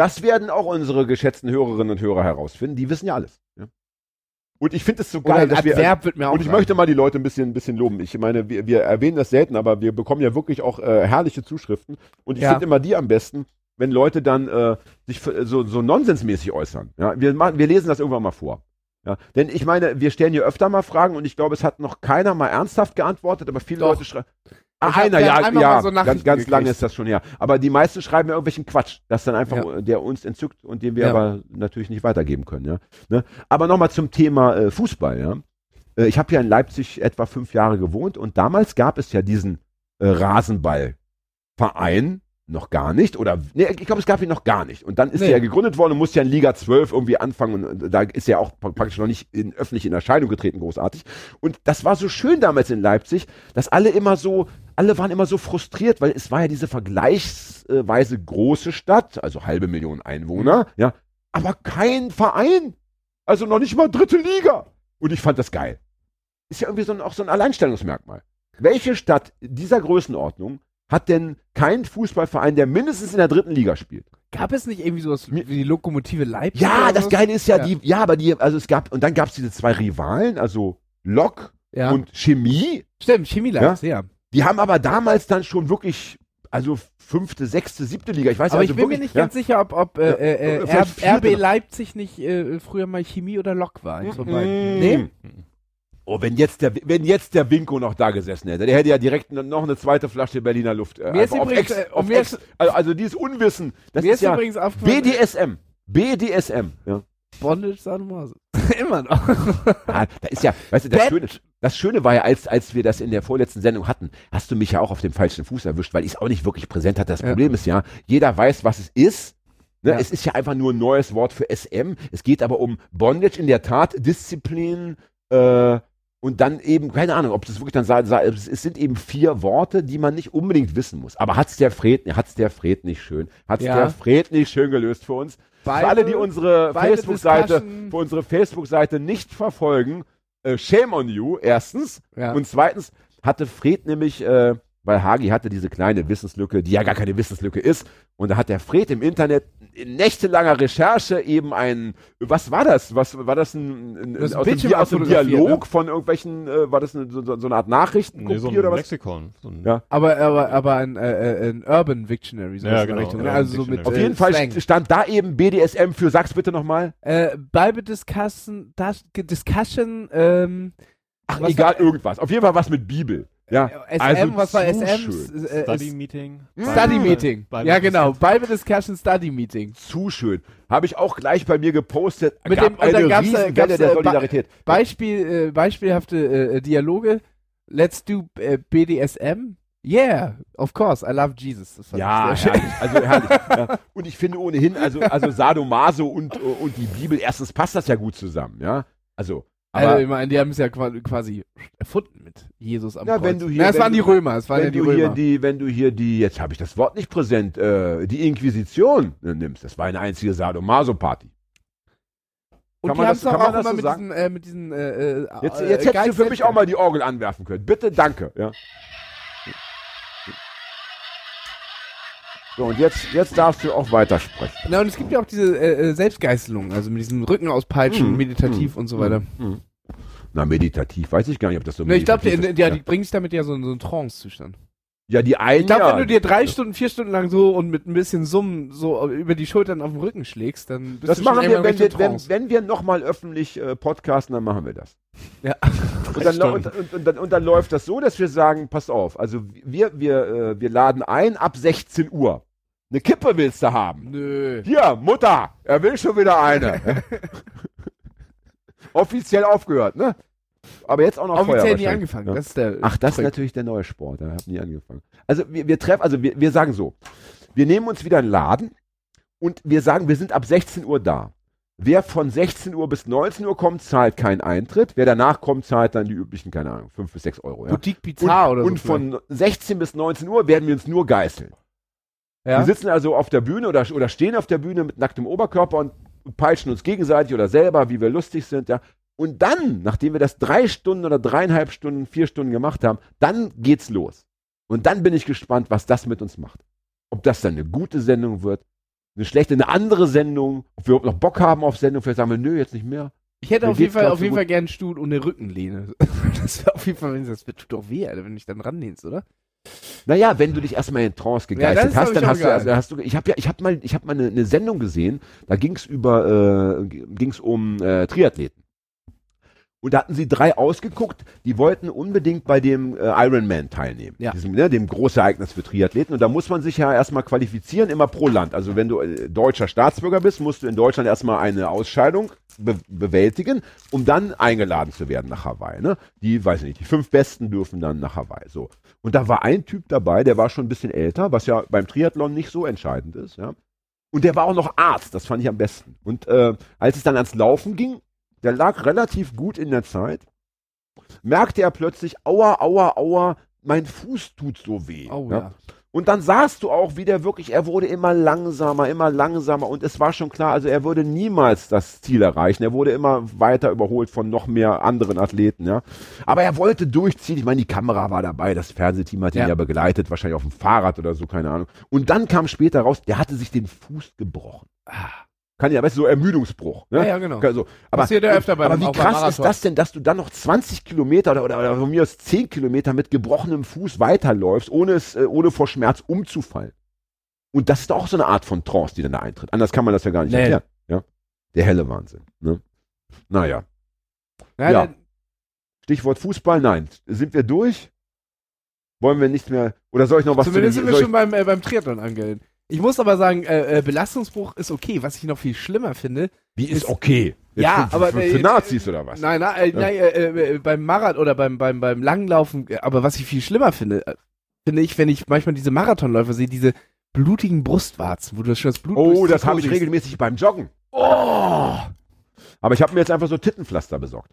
Das werden auch unsere geschätzten Hörerinnen und Hörer herausfinden. Die wissen ja alles. Ja. Und ich finde es so geil, dass wir. Wird mir auch Und ich sagen. möchte mal die Leute ein bisschen, ein bisschen loben. Ich meine, wir, wir erwähnen das selten, aber wir bekommen ja wirklich auch äh, herrliche Zuschriften. Und ich Ja. finde immer die am besten, wenn Leute dann äh, sich für, so, so nonsensmäßig äußern. Ja, wir, machen, wir lesen das irgendwann mal vor. Ja, denn ich meine, wir stellen hier öfter mal Fragen und ich glaube, es hat noch keiner mal ernsthaft geantwortet, aber viele Doch. Leute schreiben. Ah, Ich hab- einer, ja, ja, so ganz, ganz lange ist das schon her. Aber die meisten schreiben ja irgendwelchen Quatsch, das dann einfach, Ja. der uns entzückt und den wir Ja. aber natürlich nicht weitergeben können. Ja? Ne? Aber nochmal zum Thema äh, Fußball. Ja? Äh, ich habe ja in Leipzig etwa fünf Jahre gewohnt und damals gab es ja diesen äh, Rasenballverein noch gar nicht oder nee, ich glaube, es gab ihn noch gar nicht. Und dann ist Nee. er ja gegründet worden und musste ja in Liga 12 irgendwie anfangen und äh, da ist er auch pra- praktisch noch nicht in, öffentlich in Erscheinung getreten, großartig. Und das war so schön damals in Leipzig, dass alle immer so, alle waren immer so frustriert, weil es war ja diese vergleichsweise große Stadt, also halbe Million Einwohner, ja, aber kein Verein. Also noch nicht mal dritte Liga. Und ich fand das geil. Ist ja irgendwie so ein, auch so ein Alleinstellungsmerkmal. Welche Stadt dieser Größenordnung hat denn keinen Fußballverein, der mindestens in der dritten Liga spielt? Gab es nicht irgendwie sowas wie die Lokomotive Leipzig? Ja, das sowas? Geile ist ja, Ja. die, ja, aber die, also es gab, und dann gab es diese zwei Rivalen, also Lok Ja. und Chemie, Stimmt, Chemie Leipzig, ja. die haben aber damals dann schon wirklich, also fünfte, sechste, siebte Liga, ich weiß Aber also ich bin mir nicht ja, ganz sicher, ob, ob äh, Ja, äh, äh, RB. Leipzig nicht äh, früher mal Chemie oder Lok war. Mm. beiden. Nee? Oh, wenn jetzt der, wenn jetzt der Winko noch da gesessen hätte, der hätte ja direkt noch eine zweite Flasche Berliner Luft. Äh, Mir ist übrigens, Ex, äh, mir Ex, also, also dieses Unwissen, das Mir ist, ist ja BDSM. BDSM. Ja. Bondage Sadomaso. Immer noch. Ah, da ist ja, weißt du, das Bad- Schöne, das Schöne war ja, als, als wir das in der vorletzten Sendung hatten, hast du mich ja auch auf dem falschen Fuß erwischt, weil ich es auch nicht wirklich präsent hatte. Das Ja. Problem ist ja, jeder weiß, was es ist. Ne? Ja. Es ist ja einfach nur ein neues Wort für SM. Es geht aber um Bondage in der Tat, Disziplin, äh, und dann eben, keine Ahnung, ob das wirklich dann sei, sei, es sind eben vier Worte, die man nicht unbedingt wissen muss. Aber hat's der Fred, hat's der Fred nicht schön? Hat's Ja. der Fred nicht schön gelöst für uns? Beide- für alle, die unsere Facebook-Seite, für unsere Facebook-Seite nicht verfolgen, äh, shame on you, erstens. Ja. Und zweitens hatte Fred nämlich, äh, weil Hagi hatte diese kleine Wissenslücke, die ja gar keine Wissenslücke ist. Und da hat der Fred im Internet in nächtelanger Recherche eben ein, was war das? Was war das ein, ein, Das aus, dem, aus dem abfotografiert, Dialog von irgendwelchen, äh, war das eine, so, so eine Art Nachrichtenkopie Nee, so ein oder was? Lexikon. So ein Ja. aber, aber, aber ein, äh, äh, ein Urban Dictionary, so Ja, genau, Richtung. Ne? Urban Also so mit. Auf äh, jeden Fall Slang. st- stand da eben BDSM für, sag's bitte nochmal. Äh, Bible Discussion, das, Discussion, ähm, Ach, egal, hat- irgendwas. Auf jeden Fall was mit Bibel. Ja, SM, also was war SM? schön. Äh, Study Meeting. Study Meeting. Ja, genau. Bible Discussion Study Meeting. Zu schön. Habe ich auch gleich bei mir gepostet. Mit Gab dem- und dann eine gab's, äh, Riesenwelle gab's, der äh, Solidarität. Beispiel, äh, beispielhafte äh, Dialoge. Let's do äh, BDSM. Yeah, of course. I love Jesus. Das fand Ja, ich sehr schön. herrlich, also herrlich. ja. Und ich finde ohnehin, also, also Sadomaso und, und die Bibel, erstens passt das ja gut zusammen, ja. Also, aber also, ich meine, die haben es ja qua- quasi erfunden mit Jesus am Ja, Kreuz. wenn du hier- ja, es wenn waren die Römer. Es waren ja wenn die du hier Römer. die, wenn du hier die, jetzt habe ich das Wort nicht präsent, äh, die Inquisition äh, nimmst, das war eine einzige Sadomaso-Party. Und kann die haben es auch das immer so mit diesen, äh, mit diesen äh, äh, Jetzt, jetzt hättest du für mich auch mal die Orgel anwerfen können. Bitte, danke. Ja. So, und jetzt, jetzt darfst du auch weitersprechen. Na, und es gibt ja auch diese äh, äh, Selbstgeißelung, also mit diesem Rücken auspeitschen, Hm, meditativ hm, und so weiter. Hm. Na, meditativ, weiß ich gar nicht, ob das so Na, ich glaube, ist. die bringen sich damit ja so so einen Trance-Zustand. ja, die einen, Ich glaube, ja, wenn du dir drei Stunden, vier Stunden lang so und mit ein bisschen Summen so über die Schultern auf den Rücken schlägst, dann bist das du machen schon wir, wenn wir, wenn, wenn wir nochmal öffentlich äh, podcasten, dann machen wir das. Ja. Und dann, und, und, und, dann, und dann läuft das so, dass wir sagen, pass auf, also wir, wir, äh, wir laden ein ab 16 Uhr. Eine Kippe willst du haben? Nö. Hier, Mutter, er will schon wieder eine. Offiziell aufgehört, ne? Aber jetzt auch noch Offiziell nie angefangen. Ja. Das ist der Ach, das ist Trick. natürlich der neue Sport. Da habe nie angefangen. Also wir, wir treffen, also wir, wir sagen so, wir nehmen uns wieder einen Laden und wir sagen, wir sind ab 16 Uhr da. Wer von 16 Uhr bis 19 Uhr kommt, zahlt keinen Eintritt. Wer danach kommt, zahlt dann die üblichen, keine Ahnung, 5 bis 6 Euro. Ja? Boutique Pizza und oder so. und von 16 bis 19 Uhr werden wir uns nur geißeln. Ja? Wir sitzen also auf der Bühne oder, oder stehen auf der Bühne mit nacktem Oberkörper und peitschen uns gegenseitig oder selber, wie wir lustig sind, ja. Und dann, nachdem wir das drei Stunden oder dreieinhalb Stunden, vier Stunden gemacht haben, dann geht's los. Und dann bin ich gespannt, was das mit uns macht. Ob das dann eine gute Sendung wird, eine schlechte, eine andere Sendung, ob wir überhaupt noch Bock haben auf Sendung, vielleicht sagen wir, nö, jetzt nicht mehr. Ich hätte Mir auf jeden Fall, auf jeden. Fall gern einen Stuhl ohne Rückenlehne. Das wäre auf jeden Fall, wenn das das tut doch weh, Alter, wenn du dich dann ranlehnst, oder? Naja, wenn du dich erstmal in Trance Ja, gegeistert ist, hast, dann hast du, also hast du, ich habe ja, ich habe mal, ich habe mal eine, eine Sendung gesehen, da ging es über, äh, ging es um äh, Triathleten. Und da hatten sie drei ausgeguckt, die wollten unbedingt bei dem äh, Ironman teilnehmen. Ja. Diesem, ne, dem Großereignis für Triathleten. Und da muss man sich ja erstmal qualifizieren, immer pro Land. Also wenn du äh, deutscher Staatsbürger bist, musst du in Deutschland erstmal eine Ausscheidung be bewältigen, um dann eingeladen zu werden nach Hawaii. Ne? Die, weiß ich nicht, die fünf Besten dürfen dann nach Hawaii. So. Und da war ein Typ dabei, der war schon ein bisschen älter, was ja beim Triathlon nicht so entscheidend ist. Ja? Und der war auch noch Arzt, das fand ich am besten. Und äh, als es dann ans Laufen ging, der lag relativ gut in der Zeit, merkte er plötzlich, aua, aua, aua, mein Fuß tut so weh. Oh ja? ja. Und dann sahst du auch, wie der wirklich, er wurde immer langsamer, immer langsamer und es war schon klar, also er würde niemals das Ziel erreichen. Er wurde immer weiter überholt von noch mehr anderen Athleten, ja. Aber er wollte durchziehen. Ich meine, die Kamera war dabei, das Fernsehteam hat ihn Ja. ja begleitet, wahrscheinlich auf dem Fahrrad oder so, keine Ahnung. Und dann kam später raus, der hatte sich den Fuß gebrochen. Ah. Kann ja, weißt du, so Ermüdungsbruch. Ne? Ja, ja, genau. Also, aber, Passiert ja öfter beim- aber wie krass ist das denn, dass du dann noch 20 Kilometer oder, oder, oder von mir aus 10 Kilometer mit gebrochenem Fuß weiterläufst, ohne, es, äh, ohne vor Schmerz umzufallen? Und das ist doch auch so eine Art von Trance, die dann da eintritt. Anders kann man das ja gar nicht Nee. erklären. Ja? Der helle Wahnsinn. Ne? Naja. Ja, Ja. Stichwort Fußball, nein. Sind wir durch? Wollen wir nichts mehr? Oder soll ich noch was Zumindest zu sind den, wir soll schon beim, äh, beim Triathlon angemeldet. Ich muss aber sagen, äh, äh, Belastungsbruch ist okay. Was ich noch viel schlimmer finde, Wie ist ist- okay? Jetzt Ja, für, aber, für, äh, für Nazis oder was? Nein, nein, äh, nein äh, äh, beim Marathon oder beim, beim, beim Langlaufen, äh, aber was ich viel schlimmer finde, äh, finde ich, wenn ich manchmal diese Marathonläufer sehe, diese blutigen Brustwarzen, wo du schon das Blut Oh, das habe ich siehst. regelmäßig beim Joggen. Oh! Aber ich habe mir jetzt einfach so Tittenpflaster besorgt.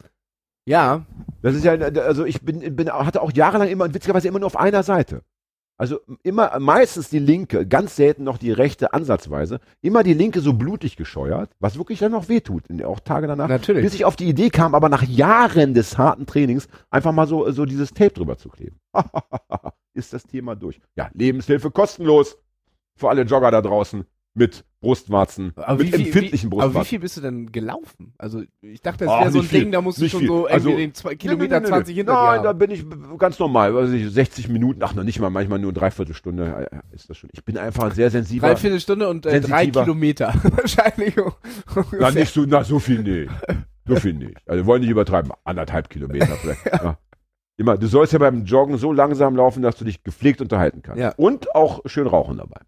Ja, Das ist ja, also ich bin, bin, hatte auch jahrelang immer, witzigerweise immer nur auf einer Seite. Also immer, meistens die linke, ganz selten noch die rechte ansatzweise. Immer die linke so blutig gescheuert, was wirklich dann noch wehtut, auch Tage danach. natürlich. Bis ich auf die Idee kam, aber nach Jahren des harten Trainings einfach mal so, so dieses Tape drüber zu kleben. ist das Thema durch. Ja, Lebenshilfe kostenlos für alle Jogger da draußen mit Brustwarzen, Aber mit wie empfindlichen wie, aber wie Brustwarzen. viel bist du denn gelaufen? Also ich dachte, das Ach, wäre so ein viel, Ding, da musst du schon viel. so Also- irgendwie den zwei Kilometer nee, 20 nee. hinter Nein, da bin ich ganz normal. Also ich- 60 Minuten, ach noch nicht mal, manchmal nur dreiviertel Stunde äh, ist das schon. Ich bin einfach ein sehr sensibler. Dreiviertel Stunde und äh, drei. Kilometer wahrscheinlich. Na, nicht so, na, so viel nicht. So viel nicht. Also wir wollen nicht übertreiben. Anderthalb Kilometer vielleicht. Ja. Immer, du sollst ja beim Joggen so langsam laufen, dass du dich gepflegt unterhalten kannst. Ja. Und auch schön rauchen dabei.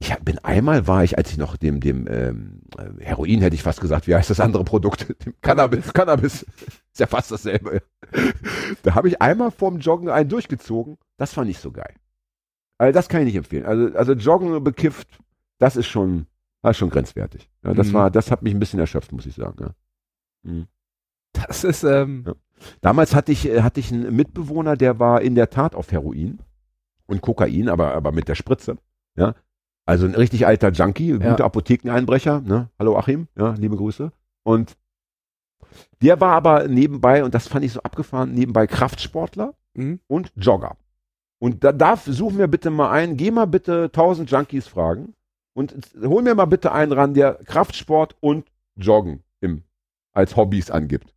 Ich bin einmal war ich, als ich noch dem, dem ähm, äh, Heroin hätte ich fast gesagt, wie heißt das andere Produkt? Dem Cannabis. Cannabis. Ist ja fast dasselbe. Da habe ich einmal vorm Joggen einen durchgezogen. Das war nicht so geil. Also das kann ich nicht empfehlen. Also, also Joggen bekifft, das ist schon, das ist schon grenzwertig. Ja, das Mhm. war, das hat mich ein bisschen erschöpft, muss ich sagen. Ja. Mhm. Das ist, ähm, Ja. Damals hatte ich, äh, hatte ich einen Mitbewohner, der war in der Tat auf Heroin und Kokain, aber, aber mit der Spritze. Ja. Also ein richtig alter Junkie, Ja. guter Apothekeneinbrecher. Ne? Hallo Achim, ja, liebe Grüße. Und der war aber nebenbei, und das fand ich so abgefahren, nebenbei Kraftsportler mhm. und Jogger. Und da darf, suchen wir bitte mal ein, geh mal bitte 1000 Junkies fragen und hol mir mal bitte einen ran, der Kraftsport und Joggen im, als Hobbys angibt.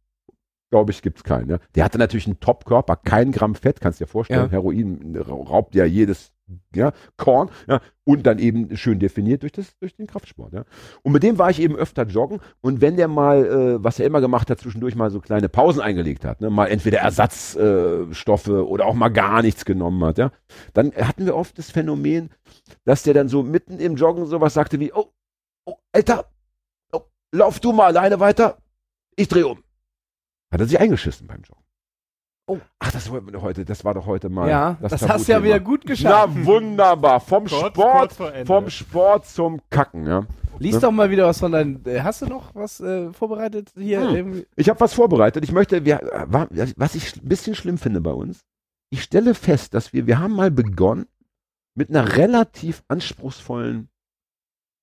Glaube ich, gibt's keinen. Ja. Der hatte natürlich einen Top-Körper, kein Gramm Fett, kannst dir vorstellen. Ja. Heroin raubt ja jedes ja, Korn ja, und dann eben schön definiert durch, das, durch den Kraftsport. Ja. Und mit dem war ich eben öfter joggen und wenn der mal, äh, was er immer gemacht hat, zwischendurch mal so kleine Pausen eingelegt hat, ne, mal entweder Ersatzstoffe äh, oder auch mal gar nichts genommen hat, ja, dann hatten wir oft das Phänomen, dass der dann so mitten im Joggen sowas sagte wie, oh, oh Alter, oh, lauf du mal alleine weiter, ich dreh um. Hat er sich eingeschissen beim Joggen. Oh. Ach, das wollten wir heute, das war doch heute mal. ja, das, hast du ja wieder gut geschafft. Na wunderbar, vom Kurz- Sport, kurz vom Sport zum Kacken, ja. Lies ne? doch mal wieder was von deinen, äh, hast du noch was äh, vorbereitet hier? Hm. Ich habe was vorbereitet. Ich möchte, wir, äh, wa- was ich ein bisschen schlimm finde bei uns, ich stelle fest, dass wir, wir haben mal begonnen mit einer relativ anspruchsvollen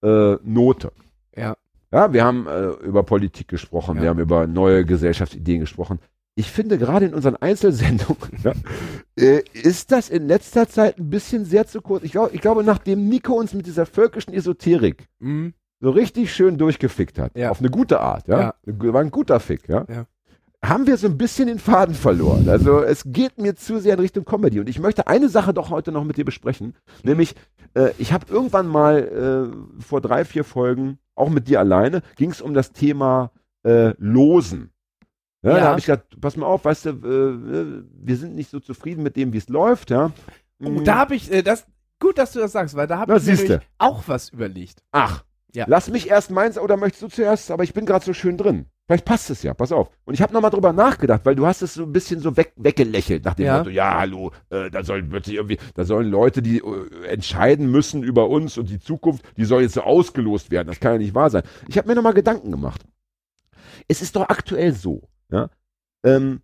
äh, Note. Ja. Ja, wir haben äh, über Politik gesprochen, Ja. wir haben über neue Gesellschaftsideen gesprochen. Ich finde gerade in unseren Einzelsendungen ja, äh, ist das in letzter Zeit ein bisschen sehr zu kurz. Ich, glaub, ich glaube, nachdem Nico uns mit dieser völkischen Esoterik Mhm. so richtig schön durchgefickt hat. Ja. Auf eine gute Art, ja. War ein guter Fick, ja? Ja. Haben wir so ein bisschen den Faden verloren. Also es geht mir zu sehr in Richtung Comedy. Und ich möchte eine Sache doch heute noch mit dir besprechen. Nämlich, äh, ich habe irgendwann mal äh, vor drei, vier Folgen, auch mit dir alleine, ging es um das Thema äh, Losen. Ja, Ja. Da habe ich gesagt, pass mal auf, weißt du, äh, wir sind nicht so zufrieden mit dem, wie es läuft, ja. Oh, Mm. da habe ich, äh, das, gut, dass du das sagst, weil da habe ich mir auch was überlegt. Ach, Ja. lass mich erst meins oder möchtest du zuerst? Aber ich bin gerade so schön drin. Vielleicht passt es ja, pass auf. Und ich habe nochmal drüber nachgedacht, weil du hast es so ein bisschen so weg, weggelächelt nach dem Ja. Motto, ja, hallo, äh, da sollen plötzlich irgendwie, da sollen Leute, die äh, entscheiden müssen über uns und die Zukunft, die soll jetzt so ausgelost werden. Das kann ja nicht wahr sein. Ich habe mir nochmal Gedanken gemacht. Es ist doch aktuell so, ja, ähm,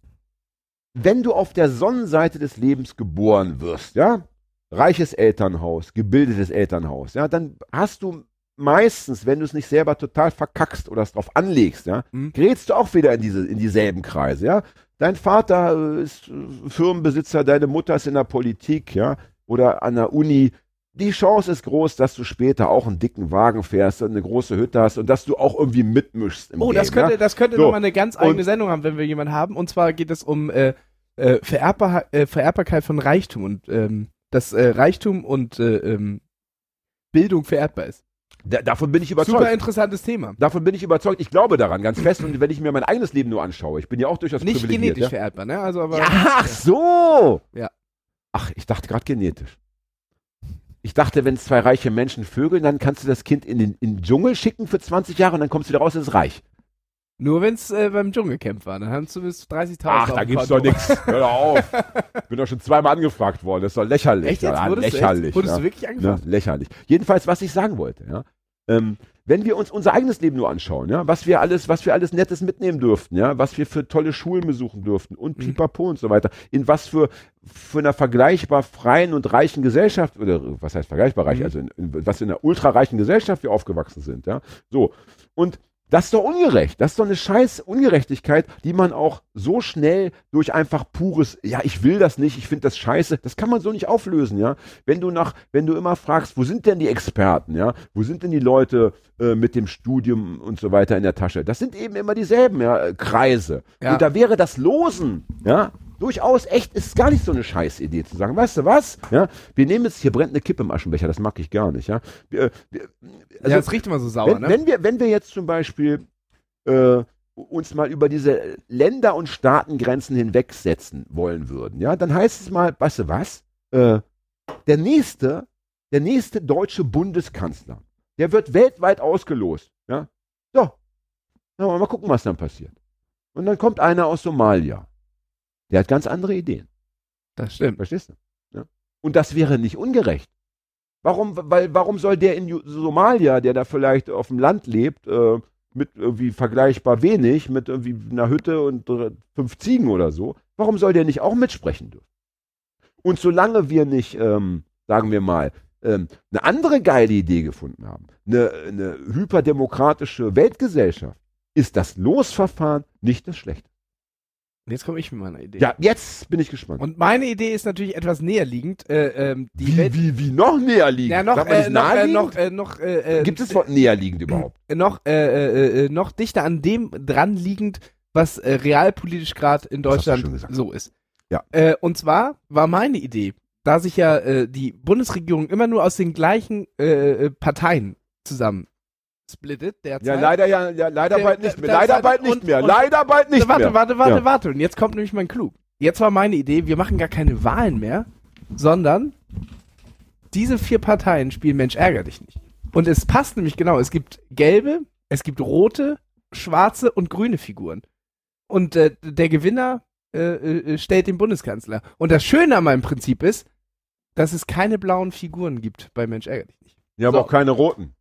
wenn du auf der Sonnenseite des Lebens geboren wirst, ja, reiches Elternhaus, gebildetes Elternhaus, ja, dann hast du meistens, wenn du es nicht selber total verkackst oder es drauf anlegst, ja, Mhm. gerätst du auch wieder in diese, in dieselben Kreise, ja. Dein Vater äh, ist äh, Firmenbesitzer, deine Mutter ist in der Politik, ja, oder an der Uni. Die Chance ist groß, dass du später auch einen dicken Wagen fährst und eine große Hütte hast und dass du auch irgendwie mitmischst im Oh, Game, das könnte, ja? das könnte So. nochmal eine ganz eigene Und- Sendung haben, wenn wir jemanden haben. Und zwar geht es um äh, äh, Vererbbar, äh, Vererbbarkeit von Reichtum und ähm, dass äh, Reichtum und äh, ähm, Bildung vererbbar ist. Da, davon bin ich überzeugt. Super interessantes Thema. Davon bin ich überzeugt. Ich glaube daran ganz fest. Und wenn ich mir mein eigenes Leben nur anschaue, ich bin ja auch durchaus Nicht privilegiert. genetisch ja? vererbbar, ne? Also aber Ja, ach so. Ja. Ach, ich dachte gerade genetisch. Ich dachte, wenn zwei reiche Menschen vögeln, dann kannst du das Kind in den, in den Dschungel schicken für 20 Jahre und dann kommst du wieder raus, ist reich. nur wenn es äh, beim Dschungelcamp war, dann haben zumindest 30.000 Ach, da gibt's doch Konto. nichts. Hör doch auf. Bin doch schon zweimal angefragt worden. Das ist doch lächerlich. Echt jetzt? Ja, Wurdest du, lächerlich. echt? Wurdest ja. du wirklich Ne, angefragt? lächerlich. Jedenfalls, was ich sagen wollte, ja. Ähm, wenn wir uns unser eigenes Leben nur anschauen, ja, was wir alles, was wir alles Nettes mitnehmen dürften, ja, was wir für tolle Schulen besuchen dürften und Mhm. pipapo und so weiter, in was für, für einer vergleichbar freien und reichen Gesellschaft, oder was heißt vergleichbar reich, Mhm. also in, in, was in einer ultrareichen Gesellschaft wir aufgewachsen sind, ja, so. Und das ist doch ungerecht. Das ist doch eine scheiß Ungerechtigkeit, die man auch so schnell durch einfach pures, ja, ich will das nicht, ich finde das scheiße, das kann man so nicht auflösen, ja. Wenn du nach, wenn du immer fragst, wo sind denn die Experten, ja, wo sind denn die Leute äh, mit dem Studium und so weiter in der Tasche? Das sind eben immer dieselben, ja, äh, Kreise. Ja. Und da wäre das Losen, ja, durchaus echt, ist gar nicht so eine scheiß Idee zu sagen, weißt du was, ja, wir nehmen jetzt, hier brennt eine Kippe im Aschenbecher, das mag ich gar nicht, ja. Wir, wir, ja, das riecht immer so sauer, wenn, ne? wenn, wir, wenn wir jetzt zum Beispiel äh, uns mal über diese Länder- und Staatengrenzen hinwegsetzen wollen würden, ja, dann heißt es mal, weißt du was? Äh, der nächste, der nächste deutsche Bundeskanzler, der wird weltweit ausgelost, ja. So. Ja, mal gucken, was dann passiert. Und dann kommt einer aus Somalia. Der hat ganz andere Ideen. Das stimmt. Verstehst du? Ja. Und das wäre nicht ungerecht. Warum, weil, warum soll der in Somalia, der da vielleicht auf dem Land lebt, äh, mit irgendwie vergleichbar wenig, mit irgendwie einer Hütte und fünf Ziegen oder so, warum soll der nicht auch mitsprechen dürfen? Und solange wir nicht, ähm, sagen wir mal, ähm, eine andere geile Idee gefunden haben, eine, eine hyperdemokratische Weltgesellschaft, ist das Losverfahren nicht das Schlechte. Jetzt komme ich mit meiner Idee. Ja, jetzt bin ich gespannt. Und meine Idee ist natürlich etwas näher liegend. Äh, ähm, die wie, Welt wie, wie noch näher liegend? ja, noch, äh, nicht noch, äh, noch, äh, noch, äh, äh, Gibt es das Wort näher liegend überhaupt? äh, noch, äh, äh, äh, noch dichter an dem dran liegend, was äh, realpolitisch gerade in Deutschland so ist. Ja. Äh, und zwar war meine Idee, da sich ja äh, die Bundesregierung immer nur aus den gleichen äh, äh, Parteien zusammen splittet, derzeit. Ja, leider, ja, ja leider Der- bald nicht mehr. der Leider bald nicht und- mehr. und- Leider bald nicht warte, mehr. warte, warte, Ja. warte. Und jetzt kommt nämlich mein Klug. Jetzt war meine Idee, wir machen gar keine Wahlen mehr, sondern diese vier Parteien spielen Mensch ärger dich nicht. Und es passt nämlich genau. Es gibt gelbe, es gibt rote, schwarze und grüne Figuren. Und äh, der Gewinner äh, äh, stellt den Bundeskanzler. Und das Schöne an meinem Prinzip ist, dass es keine blauen Figuren gibt bei Mensch ärger dich nicht. Ja, aber So. auch keine roten.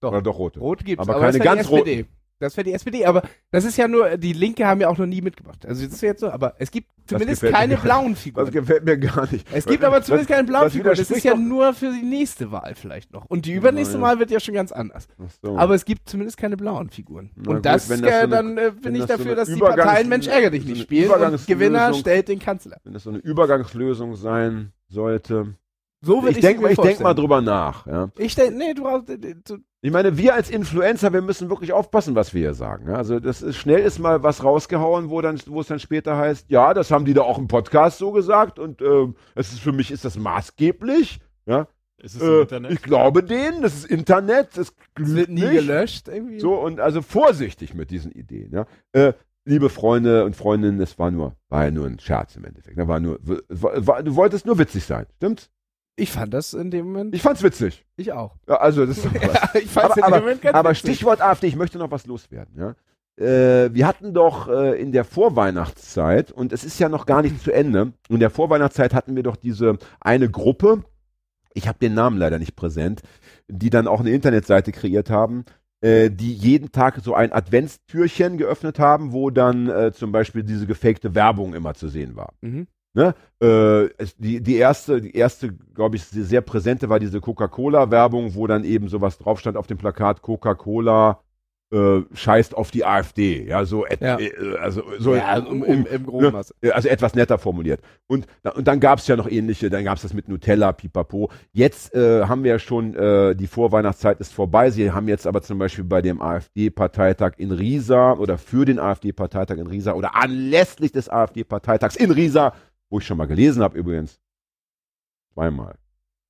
Doch. Oder doch rote. Rot gibt's, Aber aber, keine das ganz die SPD. Das wäre die SPD, aber das ist ja nur, die Linke haben ja auch noch nie mitgemacht. Also das ist jetzt so, aber es gibt zumindest keine blauen Das Figuren. gefällt mir gar nicht. Es gibt aber zumindest keine blauen das Figuren. Das ist ja nur für die nächste Wahl vielleicht noch. Und die übernächste. Mal wird ja schon ganz anders. So. Aber es gibt zumindest keine blauen Figuren. Na und gut, das, das äh, so eine- dann äh, bin ich das so dafür, eine dass die Parteien Mensch ärger dich so nicht spielen und Gewinner stellt den Kanzler. Wenn das so eine Übergangslösung sein sollte. So würde Ich ich, denke mir ich denk mal drüber nach. Ja. Ich denke, nee, du brauchst, äh, du, Ich meine, wir als Influencer, wir müssen wirklich aufpassen, was wir hier sagen. Ja, also das ist schnell ist mal was rausgehauen, wo dann, wo es dann später heißt, ja, das haben die da auch im Podcast so gesagt und ähm, es ist für mich ist das maßgeblich. Ja, Ist es im äh, Internet? ich glaube denen, das ist Internet, das es wird nie gelöscht irgendwie. So und also vorsichtig mit diesen Ideen. Ja. Äh, liebe Freunde und Freundinnen, es war nur, war ja nur ein Scherz im Endeffekt. Ne? War nur, war, war, du wolltest nur witzig sein, stimmt's? Ich fand das in dem Moment, Ich fand's witzig. ich auch. Ja, also das ist doch was. Ja, ich fand's aber, in dem aber, Moment ganz aber witzig. Stichwort AfD, ich möchte noch was loswerden. Ja? Äh, wir hatten doch äh, in der Vorweihnachtszeit, und es ist ja noch gar nicht zu Ende, in der Vorweihnachtszeit hatten wir doch diese eine Gruppe, ich habe den Namen leider nicht präsent, die dann auch eine Internetseite kreiert haben, äh, die jeden Tag so ein Adventstürchen geöffnet haben, wo dann äh, zum Beispiel diese gefakte Werbung immer zu sehen war. Mhm. Ne? Äh, die, die erste, die erste, glaube ich, sehr präsente war diese Coca-Cola-Werbung, wo dann eben sowas drauf stand auf dem Plakat, Coca-Cola äh, scheißt auf die AfD. Ja, so, et, Ja. äh, also, so ja, also im, im, im groben ne? Also etwas netter formuliert. Und, und dann gab es ja noch ähnliche, dann gab es das mit Nutella, Pipapo. Jetzt äh, haben wir ja schon, äh, die Vorweihnachtszeit ist vorbei. Sie haben jetzt aber zum Beispiel bei dem AfD-Parteitag in Riesa oder für den AfD-Parteitag in Riesa oder anlässlich des AfD-Parteitags in Riesa, wo ich schon mal gelesen habe übrigens, zweimal,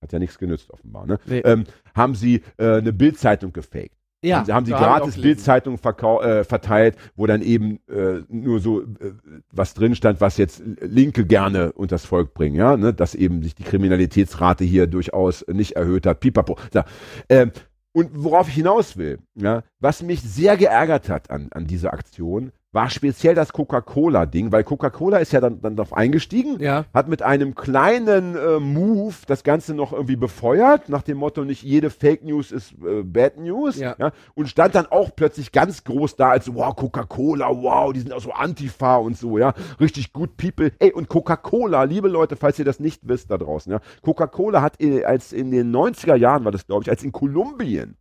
hat ja nichts genützt offenbar, ne? Nee. ähm, haben sie äh, eine Bildzeitung gefaked. Ja, Sie haben die da hab ich auch gratis gelesen. Bildzeitung verkau- äh, verteilt, wo dann eben äh, nur so äh, was drin stand, was jetzt Linke gerne unters Volk bringen, ja, ne? dass eben sich die Kriminalitätsrate hier durchaus nicht erhöht hat. Pipapo. So. Ähm, und worauf ich hinaus will, ja, was mich sehr geärgert hat an, an dieser Aktion, war speziell das Coca-Cola-Ding, weil Coca-Cola ist ja dann, dann darauf eingestiegen, Ja. hat mit einem kleinen äh, Move das Ganze noch irgendwie befeuert, nach dem Motto, nicht jede Fake News ist äh, Bad News, Ja. und stand dann auch plötzlich ganz groß da als, wow, Coca-Cola, wow, die sind auch so Antifa und so, ja, richtig gut People. Ey, und Coca-Cola, liebe Leute, falls ihr das nicht wisst da draußen, ja, Coca-Cola hat äh, als in den 90er Jahren, war das glaube ich, als in Kolumbien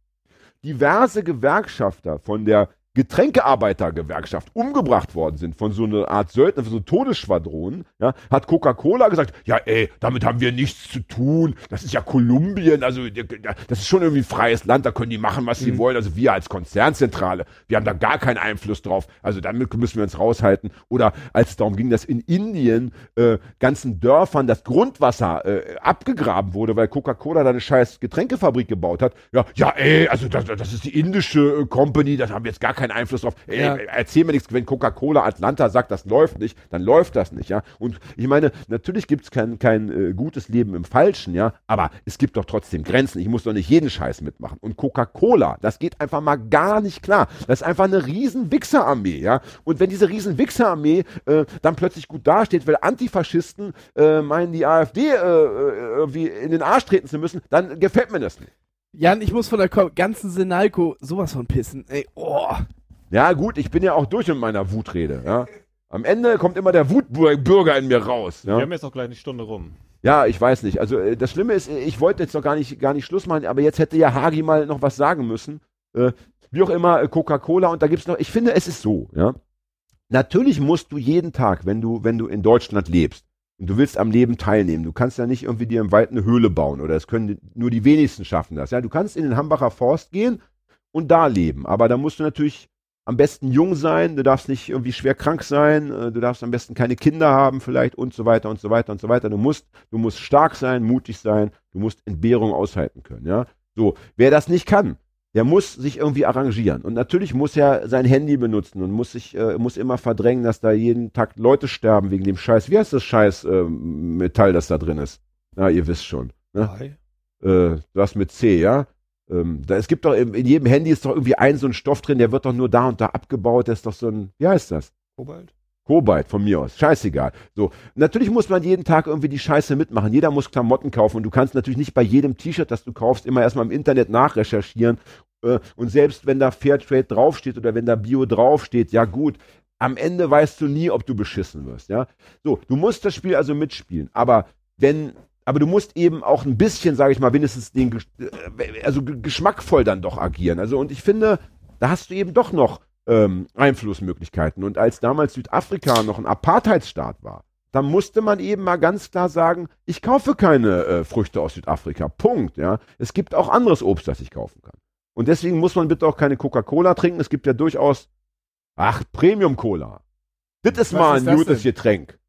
diverse Gewerkschafter von der Getränkearbeitergewerkschaft umgebracht worden sind von so einer Art Söldner, von so Todesschwadronen, ja, hat Coca-Cola gesagt, ja ey, damit haben wir nichts zu tun, das ist ja Kolumbien, also das ist schon irgendwie ein freies Land, da können die machen, was sie wollen, also wir als Konzernzentrale, wir haben da gar keinen Einfluss drauf, also damit müssen wir uns raushalten. Oder als es darum ging, dass in Indien äh, ganzen Dörfern das Grundwasser äh, abgegraben wurde, weil Coca-Cola da eine scheiß Getränkefabrik gebaut hat, ja, ja ey, also das, das ist die indische äh, Company, das haben wir jetzt gar keine keinen Einfluss drauf. Ey, Ja. Erzähl mir nichts, wenn Coca-Cola Atlanta sagt, das läuft nicht, dann läuft das nicht, ja. Und ich meine, natürlich gibt es kein, kein äh, gutes Leben im Falschen, ja, aber es gibt doch trotzdem Grenzen. Ich muss doch nicht jeden Scheiß mitmachen. Und Coca-Cola, das geht einfach mal gar nicht klar. Das ist einfach eine riesen Wichserarmee, ja. Und wenn diese riesen Wichserarmee äh, dann plötzlich gut dasteht, weil Antifaschisten äh, meinen, die AfD äh, äh, irgendwie in den Arsch treten zu müssen, dann gefällt mir das nicht. Jan, ich muss von der ganzen Sinalco sowas von pissen. Ey, oh. Ja, gut, ich bin ja auch durch mit meiner Wutrede, ja. Am Ende kommt immer der Wutbürger in mir raus. Wir Ja, haben jetzt noch gleich eine Stunde rum. ja ich weiß nicht. Also äh, das Schlimme ist, äh, ich wollte jetzt noch gar nicht, gar nicht Schluss machen, aber jetzt hätte ja Hagi mal noch was sagen müssen. Äh, wie auch immer, äh, Coca-Cola und da gibt's noch, ich finde, es ist so, ja. Natürlich musst du jeden Tag, wenn du, wenn du in Deutschland lebst und du willst am Leben teilnehmen, du kannst ja nicht irgendwie dir im Wald eine Höhle bauen oder es können nur die wenigsten schaffen das. Ja, du kannst in den Hambacher Forst gehen und da leben, aber da musst du natürlich am besten jung sein, du darfst nicht irgendwie schwer krank sein, äh, du darfst am besten keine Kinder haben vielleicht und so weiter und so weiter und so weiter. Du musst, du musst stark sein, mutig sein, du musst Entbehrung aushalten können, ja. So, wer das nicht kann, der muss sich irgendwie arrangieren. Und natürlich muss er sein Handy benutzen und muss sich, äh, muss immer verdrängen, dass da jeden Tag Leute sterben wegen dem Scheiß. Wie heißt das Scheiß äh, Metall, das da drin ist? Na, ihr wisst schon. Ne? Äh, das mit C, ja? Ähm, da, es gibt doch in, in jedem Handy ist doch irgendwie ein so ein Stoff drin, der wird doch nur da und da abgebaut. Das ist doch so ein, wie heißt das? Kobalt? Kobalt von mir aus. Scheißegal. So. Natürlich muss man jeden Tag irgendwie die Scheiße mitmachen. Jeder muss Klamotten kaufen und du kannst natürlich nicht bei jedem T-Shirt, das du kaufst, immer erstmal im Internet nachrecherchieren. Äh, und selbst wenn da Fairtrade draufsteht oder wenn da Bio draufsteht, ja gut. Am Ende weißt du nie, ob du beschissen wirst, ja. So, du musst das Spiel also mitspielen. Aber wenn, aber du musst eben auch ein bisschen, sage ich mal, wenigstens den, äh, also ge- geschmackvoll dann doch agieren. Also, und ich finde, da hast du eben doch noch ähm, Einflussmöglichkeiten. Und als damals Südafrika noch ein Apartheidsstaat war, dann musste man eben mal ganz klar sagen, ich kaufe keine äh, Früchte aus Südafrika. Punkt. Ja, es gibt auch anderes Obst, das ich kaufen kann. Und deswegen muss man bitte auch keine Coca-Cola trinken. Es gibt ja durchaus, ach, Premium-Cola. Das ist Was mal ist ein gutes denn? Getränk.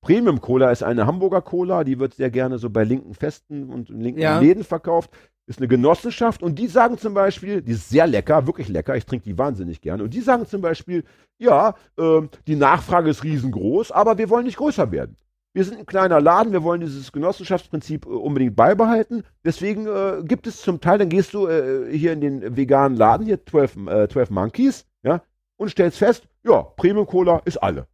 Premium Cola ist eine Hamburger Cola, die wird sehr gerne so bei linken Festen und in linken Ja. Läden verkauft. Ist eine Genossenschaft und die sagen zum Beispiel, die ist sehr lecker, wirklich lecker, ich trinke die wahnsinnig gerne. Und die sagen zum Beispiel, ja, ähm, die Nachfrage ist riesengroß, aber wir wollen nicht größer werden. Wir sind ein kleiner Laden, wir wollen dieses Genossenschaftsprinzip äh, unbedingt beibehalten. Deswegen äh, gibt es zum Teil, dann gehst du äh, hier in den veganen Laden, hier 12, äh, 12 Monkeys, ja, und stellst fest, ja, Premium Cola ist alle.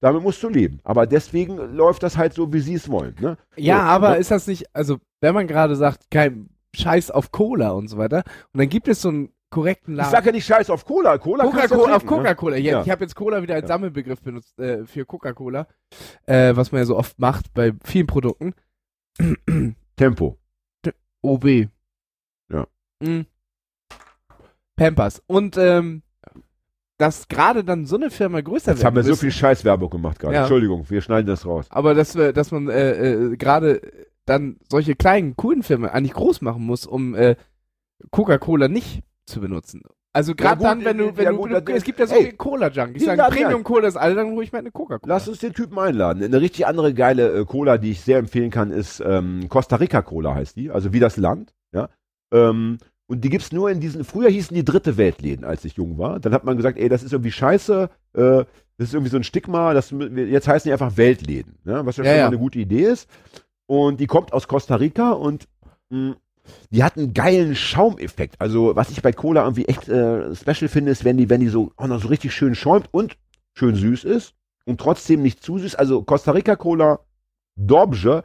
Damit musst du leben. Aber deswegen läuft das halt so, wie sie es wollen. Ne? Ja, So, aber ne? ist das nicht, also wenn man gerade sagt, kein Scheiß auf Cola und so weiter, und dann gibt es so einen korrekten Ich Laden. sag ja nicht Scheiß auf Cola. Cola du ja Coca-Cola auf trinken, ne? Coca-Cola. Ja, Ja. Ich habe jetzt Cola wieder als Ja. Sammelbegriff benutzt äh, für Coca-Cola, äh, was man ja so oft macht bei vielen Produkten. Tempo. OB. Ja. Mhm. Pampers. Und ähm, dass gerade dann so eine Firma größer Jetzt haben wir so müsste, viel Scheißwerbung gemacht gerade. Ja. Entschuldigung, wir schneiden das raus. aber dass wir, dass man äh, äh, gerade dann solche kleinen, coolen Firmen eigentlich groß machen muss, um äh, Coca-Cola nicht zu benutzen. Also gerade gut, dann, wenn du, äh, wenn ja du, gut, du das- es gibt ja so ey, viele Cola-Junkies, die sagen ja- Premium-Cola ist alle, dann hole ich mir eine Coca-Cola. Lass uns den Typen einladen. Eine richtig andere geile äh, Cola, die ich sehr empfehlen kann, ist ähm, Costa Rica Cola heißt die. Also wie das Land. Ja. Ähm, und die gibt's nur in diesen, früher hießen die dritte Weltläden, als ich jung war. Dann hat man gesagt, ey, das ist irgendwie scheiße, äh, das ist irgendwie so ein Stigma, das, jetzt heißen die einfach Weltläden, ne? was ja, Ja, schon ja. mal eine gute Idee ist. Und die kommt aus Costa Rica und mh, die hat einen geilen Schaumeffekt. Also was ich bei Cola irgendwie echt äh, special finde, ist, wenn die, wenn die so, auch noch so richtig schön schäumt und schön süß ist und trotzdem nicht zu süß. Also Costa Rica Cola, Dobje.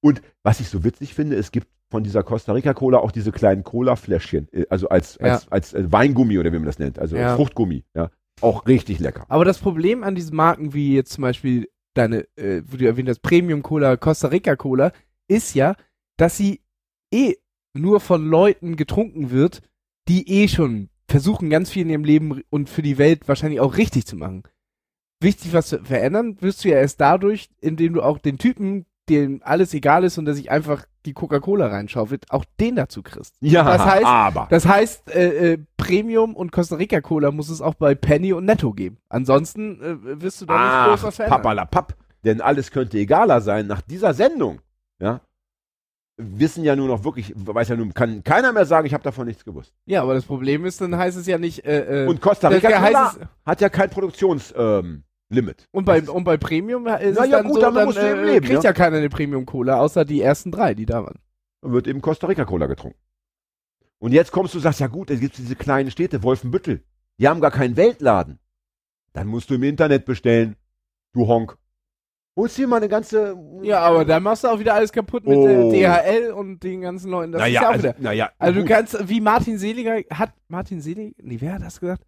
Und was ich so witzig finde, es gibt von dieser Costa Rica Cola auch diese kleinen Cola-Fläschchen, äh, also als, als, Ja. als, äh, Weingummi oder wie man das nennt, also Ja. Fruchtgummi, ja. Auch richtig lecker. Aber das Problem an diesen Marken, wie jetzt zum Beispiel deine, äh, wo du erwähnt hast, Premium Cola, Costa Rica Cola, ist ja, dass sie eh nur von Leuten getrunken wird, die eh schon versuchen, ganz viel in ihrem Leben und für die Welt wahrscheinlich auch richtig zu machen. Wichtig, was zu verändern, wirst du ja erst dadurch, indem du auch den Typen, dem alles egal ist und der sich einfach die Coca-Cola reinschaufelt, auch den dazu kriegst. Ja, Das heißt- aber. Das heißt, äh, äh, Premium und Costa Rica Cola muss es auch bei Penny und Netto geben. Ansonsten äh, wirst du da nicht groß was verändern. papalapap. Denn alles könnte egaler sein nach dieser Sendung. Ja. Wissen ja nur noch wirklich, weiß ja nun, kann keiner mehr sagen, ich habe davon nichts gewusst. Ja, aber das Problem ist, dann heißt es ja nicht. Äh, äh, Und Costa Rica heißt es- hat ja kein Produktionslimit. Ähm, Limit. und bei, und bei Premium ist Na es ja, dann gut, so, damit dann musst du eben äh, leben, kriegt ja. ja keiner eine Premium-Cola, außer die ersten drei, die da waren. Dann wird eben Costa Rica Cola getrunken. Und jetzt kommst du, sagst, ja gut, es gibt diese kleinen Städte, Wolfenbüttel. Die haben gar keinen Weltladen. Dann musst du im Internet bestellen. Du Honk. Holst dir mal eine ganze. Ja, aber dann machst du auch wieder alles kaputt mit Oh. DHL und den ganzen Leuten. Das naja, ist ja auch also, wieder. naja. Also du kannst, wie Martin Seliger, hat Martin Seliger, nee, wer hat das gesagt?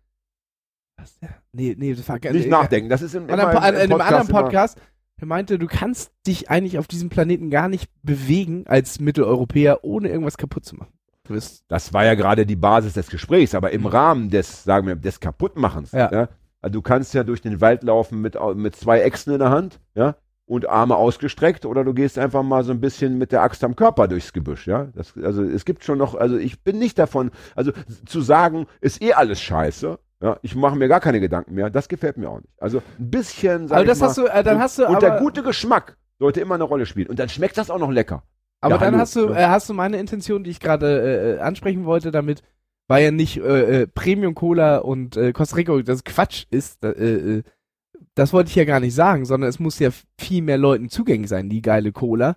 Was der? Nee, nee, das war gar nicht nee, nachdenken. Das ist im, An immer einem, im- an im einem anderen Podcast er meinte, du kannst dich eigentlich auf diesem Planeten gar nicht bewegen als Mitteleuropäer, ohne irgendwas kaputt zu machen. Du Das war ja gerade die Basis des Gesprächs, aber im Mhm. Rahmen des, sagen wir, des Kaputtmachens. Ja. Also du kannst ja durch den Wald laufen mit, mit zwei Äxten in der Hand, ja, und Arme ausgestreckt, oder du gehst einfach mal so ein bisschen mit der Axt am Körper durchs Gebüsch, ja. Das, also es gibt schon noch, also ich bin nicht davon, also zu sagen, ist eh alles scheiße, ja, ich mache mir gar keine Gedanken mehr, das gefällt mir auch nicht. Also ein bisschen, sag aber das mal, hast du, äh, dann und, hast du, und der gute Geschmack sollte immer eine Rolle spielen. Und dann schmeckt das auch noch lecker. aber Ja, dann hallo, hast du, ja. äh, hast du meine Intention, die ich gerade äh, ansprechen wollte, damit, weil ja nicht äh, äh, Premium Cola und äh, Costa Rica das Quatsch ist, äh, äh, das wollte ich ja gar nicht sagen, sondern es muss ja viel mehr Leuten zugänglich sein, die geile Cola,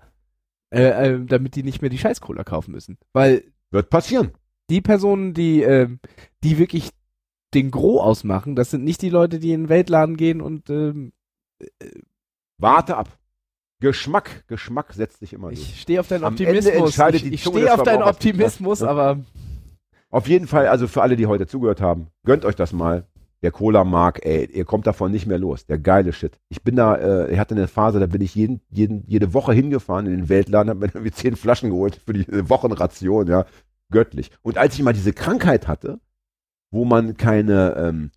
äh, äh, damit die nicht mehr die scheiß Cola kaufen müssen. Weil Wird passieren. die Personen, die, ähm, die wirklich den Gros ausmachen, das sind nicht die Leute, die in den Weltladen gehen und ähm, Warte ab. Geschmack, Geschmack setzt sich immer durch. ich stehe auf deinen Am Ende Optimismus. entscheidet Ich, ich stehe auf deinen. Optimismus, aber Auf jeden Fall, also für alle, die heute zugehört haben, gönnt euch das mal. Der Cola-Mark, ey, ihr kommt davon nicht mehr los. Der geile Shit. Ich bin da, äh, ich hatte eine Phase, da bin ich jeden, jeden, jede Woche hingefahren in den Weltladen, hab mir irgendwie zehn Flaschen geholt für die äh, Wochenration, ja. Göttlich. Und als ich mal diese Krankheit hatte, wo man keine ähm,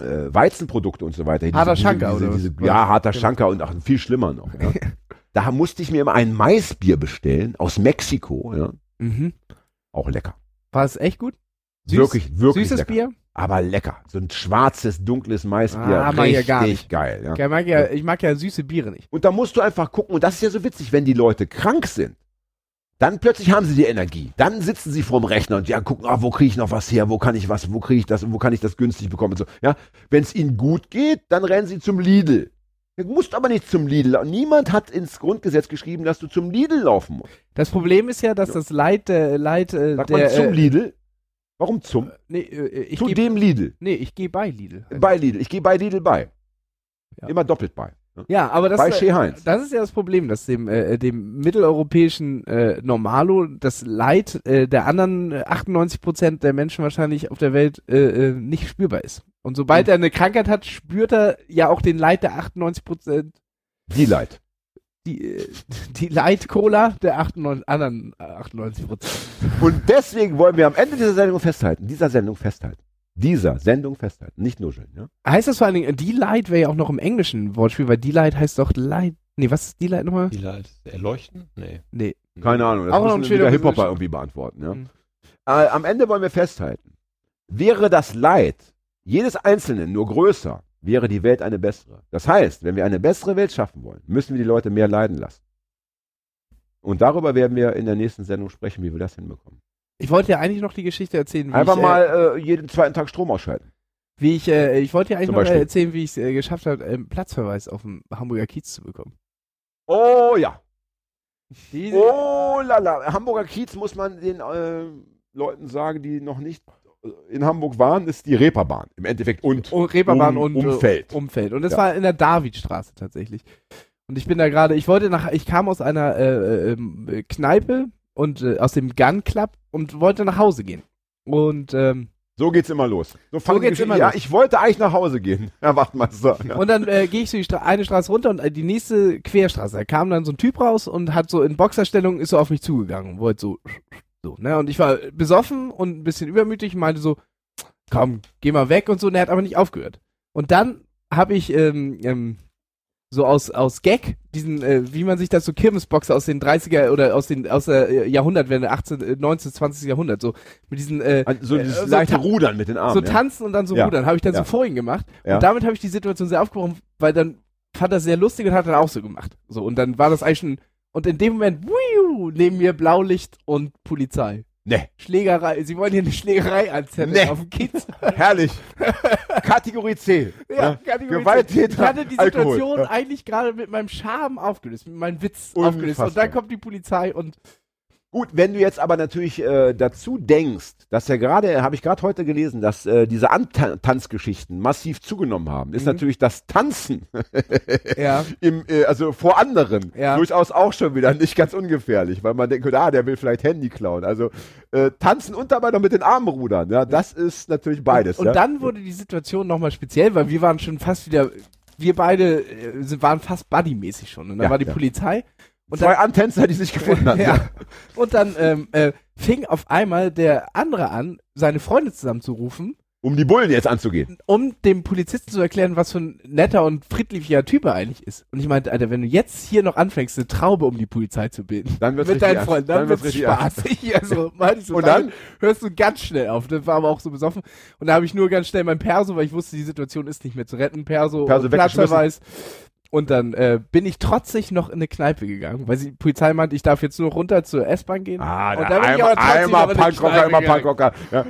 äh, Weizenprodukte und so weiter. Harter diese, Schanker, diese, oder diese, was? Ja, harter Genau. Schanker und auch viel schlimmer noch. Ja. da musste ich mir immer ein Maisbier bestellen aus Mexiko, ja. mhm. Auch lecker. War es echt gut? Süß? Wirklich, wirklich Süßes lecker. Bier? Aber lecker. So ein schwarzes, dunkles Maisbier. Ah, mag richtig gar nicht. geil. Ja. Ich mag ja, ich mag ja süße Biere nicht. Und da musst du einfach gucken, und das ist ja so witzig, wenn die Leute krank sind, dann plötzlich haben sie die Energie. Dann sitzen sie vorm Rechner und ja, gucken, ah, wo kriege ich noch was her, wo kann ich was, wo kriege ich das, wo kann ich das günstig bekommen und so. Ja, wenn es ihnen gut geht, dann rennen sie zum Lidl. Du musst aber nicht zum Lidl. Niemand hat ins Grundgesetz geschrieben, dass du zum Lidl laufen musst. Das Problem ist ja, dass Ja. das Leid, der Leid äh, Sagt der, man zum äh, Lidl? Warum zum? Nee, äh, ich zu geh, dem Lidl. nee, ich gehe bei Lidl. Bei Lidl. Ich gehe bei Lidl bei. Ja. Immer doppelt bei. Ja. Aber das, bei Shea Heinz. das ist ja das Problem, dass dem, äh, dem mitteleuropäischen äh, Normalo das Leid äh, der anderen äh, 98% der Menschen wahrscheinlich auf der Welt äh, äh, nicht spürbar ist. Und sobald Mhm. er eine Krankheit hat, spürt er ja auch den Leid der 98%, Die Leid. die, äh, die Leid-Cola der 98, anderen äh, 98%. Und deswegen wollen wir am Ende dieser Sendung festhalten, dieser Sendung festhalten. Dieser Sendung festhalten, nicht nuscheln. Ja? Heißt das vor allen Dingen, äh, Delight wäre ja auch noch im Englischen Wortspiel, weil Delight heißt doch Light. Nee, was ist Delight nochmal? Die Leute erleuchten? Nee. Nee. Keine Ahnung, das Auch noch ein müssen schöner wieder Hip-Hopper Begriff. irgendwie beantworten. Ja? Mhm. Äh, am Ende wollen wir festhalten, wäre das Leid jedes Einzelnen nur größer, wäre die Welt eine bessere. Das heißt, wenn wir eine bessere Welt schaffen wollen, müssen wir die Leute mehr leiden lassen. Und darüber werden wir in der nächsten Sendung sprechen, wie wir das hinbekommen. Ich wollte ja eigentlich noch die Geschichte erzählen, wie Einfach ich, mal äh, jeden zweiten Tag Strom ausschalten. Wie ich, äh, ich wollte ja eigentlich Zum noch Beispiel. erzählen, wie ich es äh, geschafft habe, ähm, Platzverweis auf dem Hamburger Kiez zu bekommen. Oh ja. Diese, Oh lala. Hamburger Kiez muss man den äh, Leuten sagen, die noch nicht äh, in Hamburg waren, ist die Reeperbahn im Endeffekt und oh, Reeperbahn um- und äh, Umfeld. Umfeld. Und das Ja. war in der Davidstraße tatsächlich. Und ich bin da gerade, ich wollte nach, ich kam aus einer äh, ähm, äh, Kneipe und äh, aus dem Gun Club und wollte nach Hause gehen. Und ähm, so geht's immer los. So, die geht's Geschichten- immer ja, los. ich wollte eigentlich nach Hause gehen, Herr Wachtmeister. Ja. Und dann äh, gehe ich so die Stra eine Straße runter und äh, die nächste Querstraße. Da kam dann so ein Typ raus und hat so in Boxerstellung ist so auf mich zugegangen. Wollte so, so, ne? Und ich war besoffen und ein bisschen übermütig und meinte so, komm, geh mal weg und so. Und er hat aber nicht aufgehört. Und dann habe ich ähm, ähm, so aus, aus Gag, diesen, äh, wie man sich das so Kirmesboxer aus den 30er oder aus den aus der äh, Jahrhundertwende, 18, äh, 19, 20. Jahrhundert, so mit diesen äh, So äh, dieses so leichte ta- Rudern mit den Armen. so ja. tanzen und dann so Ja. rudern, habe ich dann Ja. so vor ihn gemacht. Und damit habe ich die Situation sehr aufgebrochen, weil dann fand er sehr lustig und hat dann auch so gemacht. So, und dann war das eigentlich schon Und in dem Moment, wiu, neben mir Blaulicht und Polizei. Ne, Schlägerei, sie wollen hier eine Schlägerei anzetteln Nee. auf dem Kiez. herrlich. Kategorie C. Ja, Kategorie Gewalttäter, Ich hatte die Alkohol. Situation Ja. eigentlich gerade mit meinem Charme aufgelöst, mit meinem Witz aufgelöst. Und Unfassbar. dann kommt die Polizei und Gut, wenn du jetzt aber natürlich äh, dazu denkst, dass ja gerade, habe ich gerade heute gelesen, dass äh, diese Antanzgeschichten massiv zugenommen haben, ist Mhm. natürlich das Tanzen ja, im, äh, also vor anderen Ja. durchaus auch schon wieder nicht ganz ungefährlich, weil man denkt, ah, der will vielleicht Handy klauen. Also äh, tanzen und dabei noch mit den Armen rudern, ja, das ist natürlich beides. Und ja. dann wurde die Situation nochmal speziell, weil wir waren schon fast wieder, wir beide äh, waren fast buddymäßig schon. Und dann Ja, war die. Polizei. Und Zwei dann, Antänzer, die sich gefunden haben. ja. Und dann ähm, äh, fing auf einmal der andere an, seine Freunde zusammenzurufen, Um die Bullen jetzt anzugehen. um dem Polizisten zu erklären, was für ein netter und friedlicher Typ er eigentlich ist. Und ich meinte, Alter, wenn du jetzt hier noch anfängst, eine Traube um die Polizei zu bilden, Dann wird's mit deinen. Freunden, dann, Dann wird's wird's spaßig. Also, Und dann? hörst du ganz schnell auf. Das war aber auch so besoffen. Und da habe ich nur ganz schnell mein Perso, weil ich wusste, die Situation ist nicht mehr zu retten. Perso, Perso Platzverweis. Und dann äh, bin ich trotzig noch in eine Kneipe gegangen, weil die Polizei meinte, ich darf jetzt nur runter zur S-Bahn gehen. Ah, und da dann bin ich einmal, trotzdem einmal Punkrocker, immer. Punkrocker. Ja.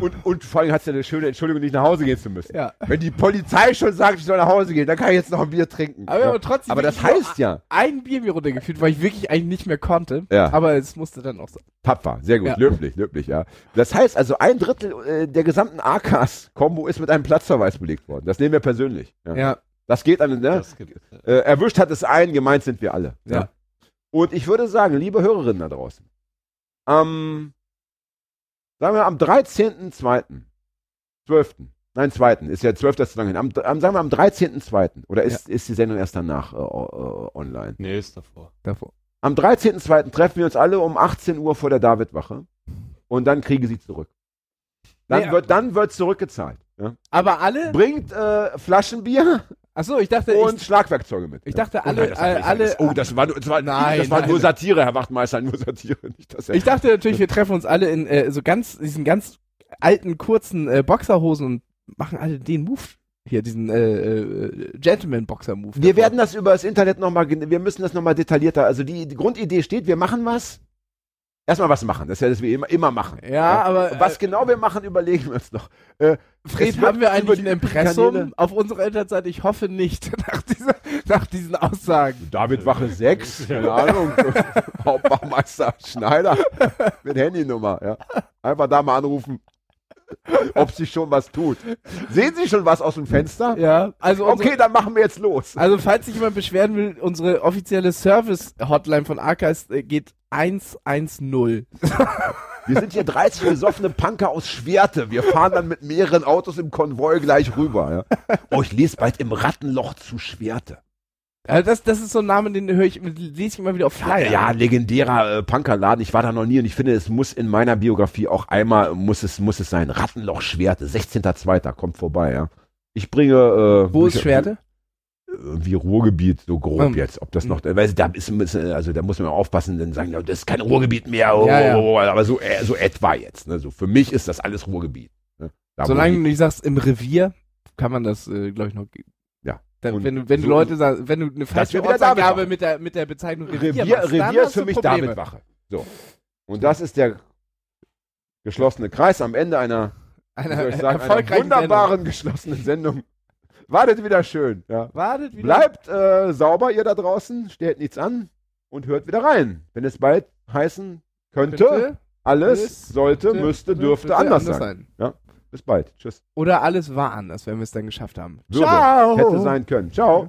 Und, und vor allem hat's ja eine schöne Entschuldigung, nicht nach Hause gehen zu müssen. Ja. Wenn die Polizei schon sagt, ich soll nach Hause gehen, dann kann ich jetzt noch ein Bier trinken. Aber, ja. aber trotzdem aber das heißt ja, ein Bier mir runtergeführt, weil ich wirklich eigentlich nicht mehr konnte. Ja. Aber es musste dann auch sein. tapfer, sehr gut, Ja. löblich, löblich, ja. Das heißt also, ein Drittel äh, der gesamten AKs-Kombo ist mit einem Platzverweis belegt worden. Das nehmen wir persönlich. Ja. Ja. Das geht an, ne? Das gibt, Äh, erwischt hat es einen, gemeint sind wir alle. Ja. Und ich würde sagen, liebe Hörerinnen da draußen, am, sagen wir am 13.2., 12., nein, 2., ist ja 12. ist zu lange hin, am, am, sagen wir am 13.2., oder ist, ist die Sendung erst danach äh, äh, online? nee, ist davor. Davor. Am 13.2. treffen wir uns alle um 18 Uhr vor der Davidwache und dann kriegen sie zurück. Dann, Nee, wird, dann wird zurückgezahlt. Ja? Aber alle? Bringt äh, Flaschenbier Achso, ich dachte, und ich, Schlagwerkzeuge mit. ich ja. dachte Oh nein, alle, das war nicht alle, alles. Oh, das war, nur- das war, Nein, das war nein. nur Satire, Herr Wachtmeister, nur Satire. Nicht, dass er, Ich dachte natürlich, wir treffen uns alle in äh, so ganz, diesen ganz alten, kurzen äh, Boxerhosen und machen alle den Move hier, diesen äh, äh, Gentleman-Boxer-Move. wir werden das über das Internet nochmal, wir müssen das nochmal detaillierter, also die, die Grundidee steht, wir machen was. Erstmal was machen, das ist ja das wir immer, immer machen. Ja, aber, Und was äh, genau wir machen, überlegen wir uns noch. Äh, Fred, haben wir über eigentlich ein Impressum Kanäle- auf unserer Internetseite? Ich hoffe nicht, nach, dieser, nach diesen Aussagen. David Wache 6, keine Ahnung, Hauptbachmeister Schneider mit Handynummer, ja. Einfach da mal anrufen, ob sich schon was tut. Sehen Sie schon was aus dem Fenster? Ja, also unsere, Okay, dann machen wir jetzt los. Also, falls sich jemand beschweren will, unsere offizielle Service-Hotline von Arcast äh, geht 110. Wir sind hier 30 besoffene Punker aus Schwerte. Wir fahren dann mit mehreren Autos im Konvoi gleich rüber. Ja. Oh, ich lese bald im Rattenloch zu Schwerte. Also das, das ist so ein Name, den höre ich, lese ich immer wieder auf Flyer. Ja, legendärer äh, Punkerladen. Ich war da noch nie und ich finde, es muss in meiner Biografie auch einmal, muss es, muss es sein. Rattenloch Schwerte, 16.02. kommt vorbei, ja. Ich bringe, äh, Wo ist Schwerte? Irgendwie Ruhrgebiet, so grob Ähm. jetzt. Ob das noch, weil da ist, also da muss man aufpassen, dann sagen, das ist kein Ruhrgebiet mehr, oh, Ja, ja. oh, oh, aber so, äh, so etwa jetzt. Ne? So, für mich ist das alles Ruhrgebiet. Ne? Da, Solange du nicht sagst, im Revier, kann man das, äh, glaube ich, noch. Ja. Dann, wenn du, wenn so- Leute sagst, wenn du eine falsche Ortsangabe mit der, mit der Bezeichnung Revier, Revier, machst, Revier ist für mich. Davidwache. So. Und das ist der geschlossene Kreis am Ende einer, wie Eine soll ich sagen, einer wunderbaren geschlossenen Sendung. Wartet wieder schön. Ja. Wartet wieder. Bleibt äh, sauber, ihr da draußen, stellt nichts an und hört wieder rein. Wenn es bald heißen könnte, Könnte, alles alles, sollte, könnte, müsste, dürfte anders sein. Bis bald. Tschüss. Oder alles war anders, wenn wir es dann geschafft haben. Würde. Ciao. Hätte sein können. Ciao.